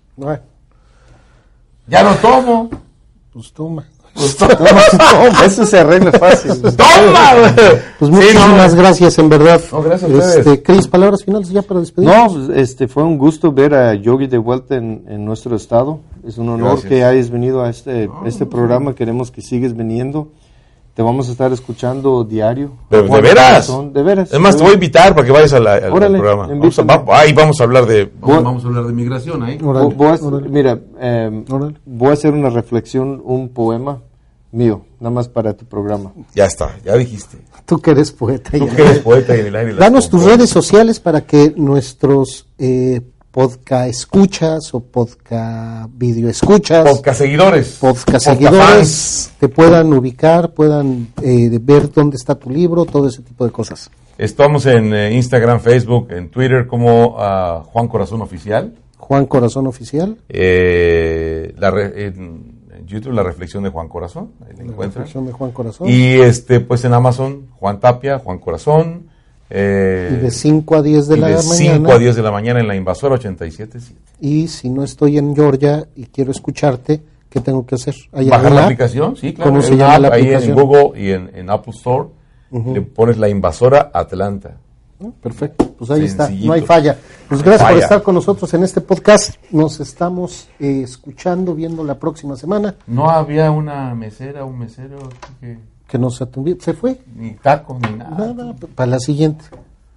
Ya no tomo. Pues toma. Pues Eso se arregla fácil. ¡Toma! Pues muchísimas gracias, en verdad. No, gracias a. Este, Cris, palabras finales ya para despedir. No, pues, este, fue un gusto ver a Yogi de vuelta en, en nuestro estado. Es un honor que hayas venido a este, este programa. Queremos que sigues viniendo. Te vamos a estar escuchando diario. ¿De, veras? de veras. Es más, te voy a invitar para que vayas al programa. Vamos a, ahí vamos a hablar de vamos, a hablar de migración ahí. mira, eh, voy a hacer una reflexión, un poema mío, nada más para tu programa. Ya está, ya dijiste. Tú que eres poeta. Tú que eres poeta y en el aire. Danos tus redes sociales para que nuestros eh, podcast escuchas o podcast video escuchas. Podcast seguidores. Podcast seguidores. Te puedan ubicar, puedan eh, ver dónde está tu libro, todo ese tipo de cosas. Estamos en eh, Instagram, Facebook, en Twitter como uh, Juan Corazón Oficial. Juan Corazón Oficial. Eh, la YouTube La Reflexión de Juan Corazón. Ahí la, la Reflexión de Juan Corazón. Y este, pues en Amazon, Juan Tapia, Juan Corazón. Eh, y de 5 a 10 de la mañana. De 5 a 10 de la mañana en la invasora 87.7. Y si no estoy en Georgia y quiero escucharte, ¿qué tengo que hacer? Bajar la aplicación, sí, claro. ¿Cómo se llama la aplicación? Ahí en Google y en, Apple Store le pones la invasora Atlanta. Perfecto, pues ahí está, no hay falla. Pues gracias por estar con nosotros en este podcast. Nos estamos eh, escuchando, viendo la próxima semana. No había una mesera, un mesero que, que nos atendió, se fue. Ni tacos, ni nada. Nada, para la siguiente.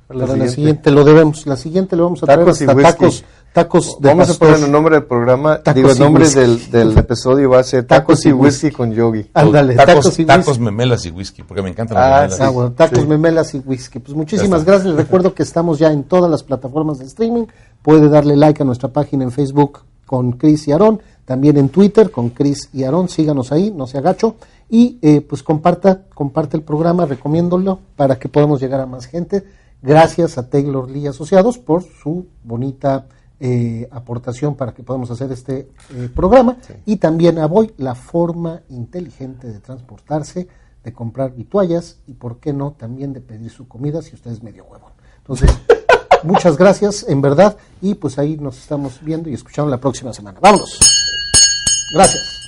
Para la, siguiente. lo debemos. La siguiente le vamos a traer hasta tacos Tacos de Vamos a poner el nombre del programa, digo, el nombre del, del, episodio va a ser Tacos, y Whisky con Yogi. Ándale, tacos, y Tacos, memelas y whisky, porque me encantan las ah, memelas. Ah, bueno, tacos, memelas y whisky. Pues muchísimas gracias. Les recuerdo que estamos ya en todas las plataformas de streaming. Puede darle like a nuestra página en Facebook con Chris y Aarón, también en Twitter con Chris y Aarón. Síganos ahí, no se agacho. Y eh, pues comparta, comparte el programa, recomiéndolo para que podamos llegar a más gente. Gracias a Taylor Lee Asociados por su bonita eh, aportación para que podamos hacer este eh, programa. Y también a Boy, la forma inteligente de transportarse, de comprar vituallas y, por qué no, también de pedir su comida si usted es medio huevo. Entonces, muchas gracias, en verdad, y pues ahí nos estamos viendo y escuchando la próxima semana. Vámonos. Gracias.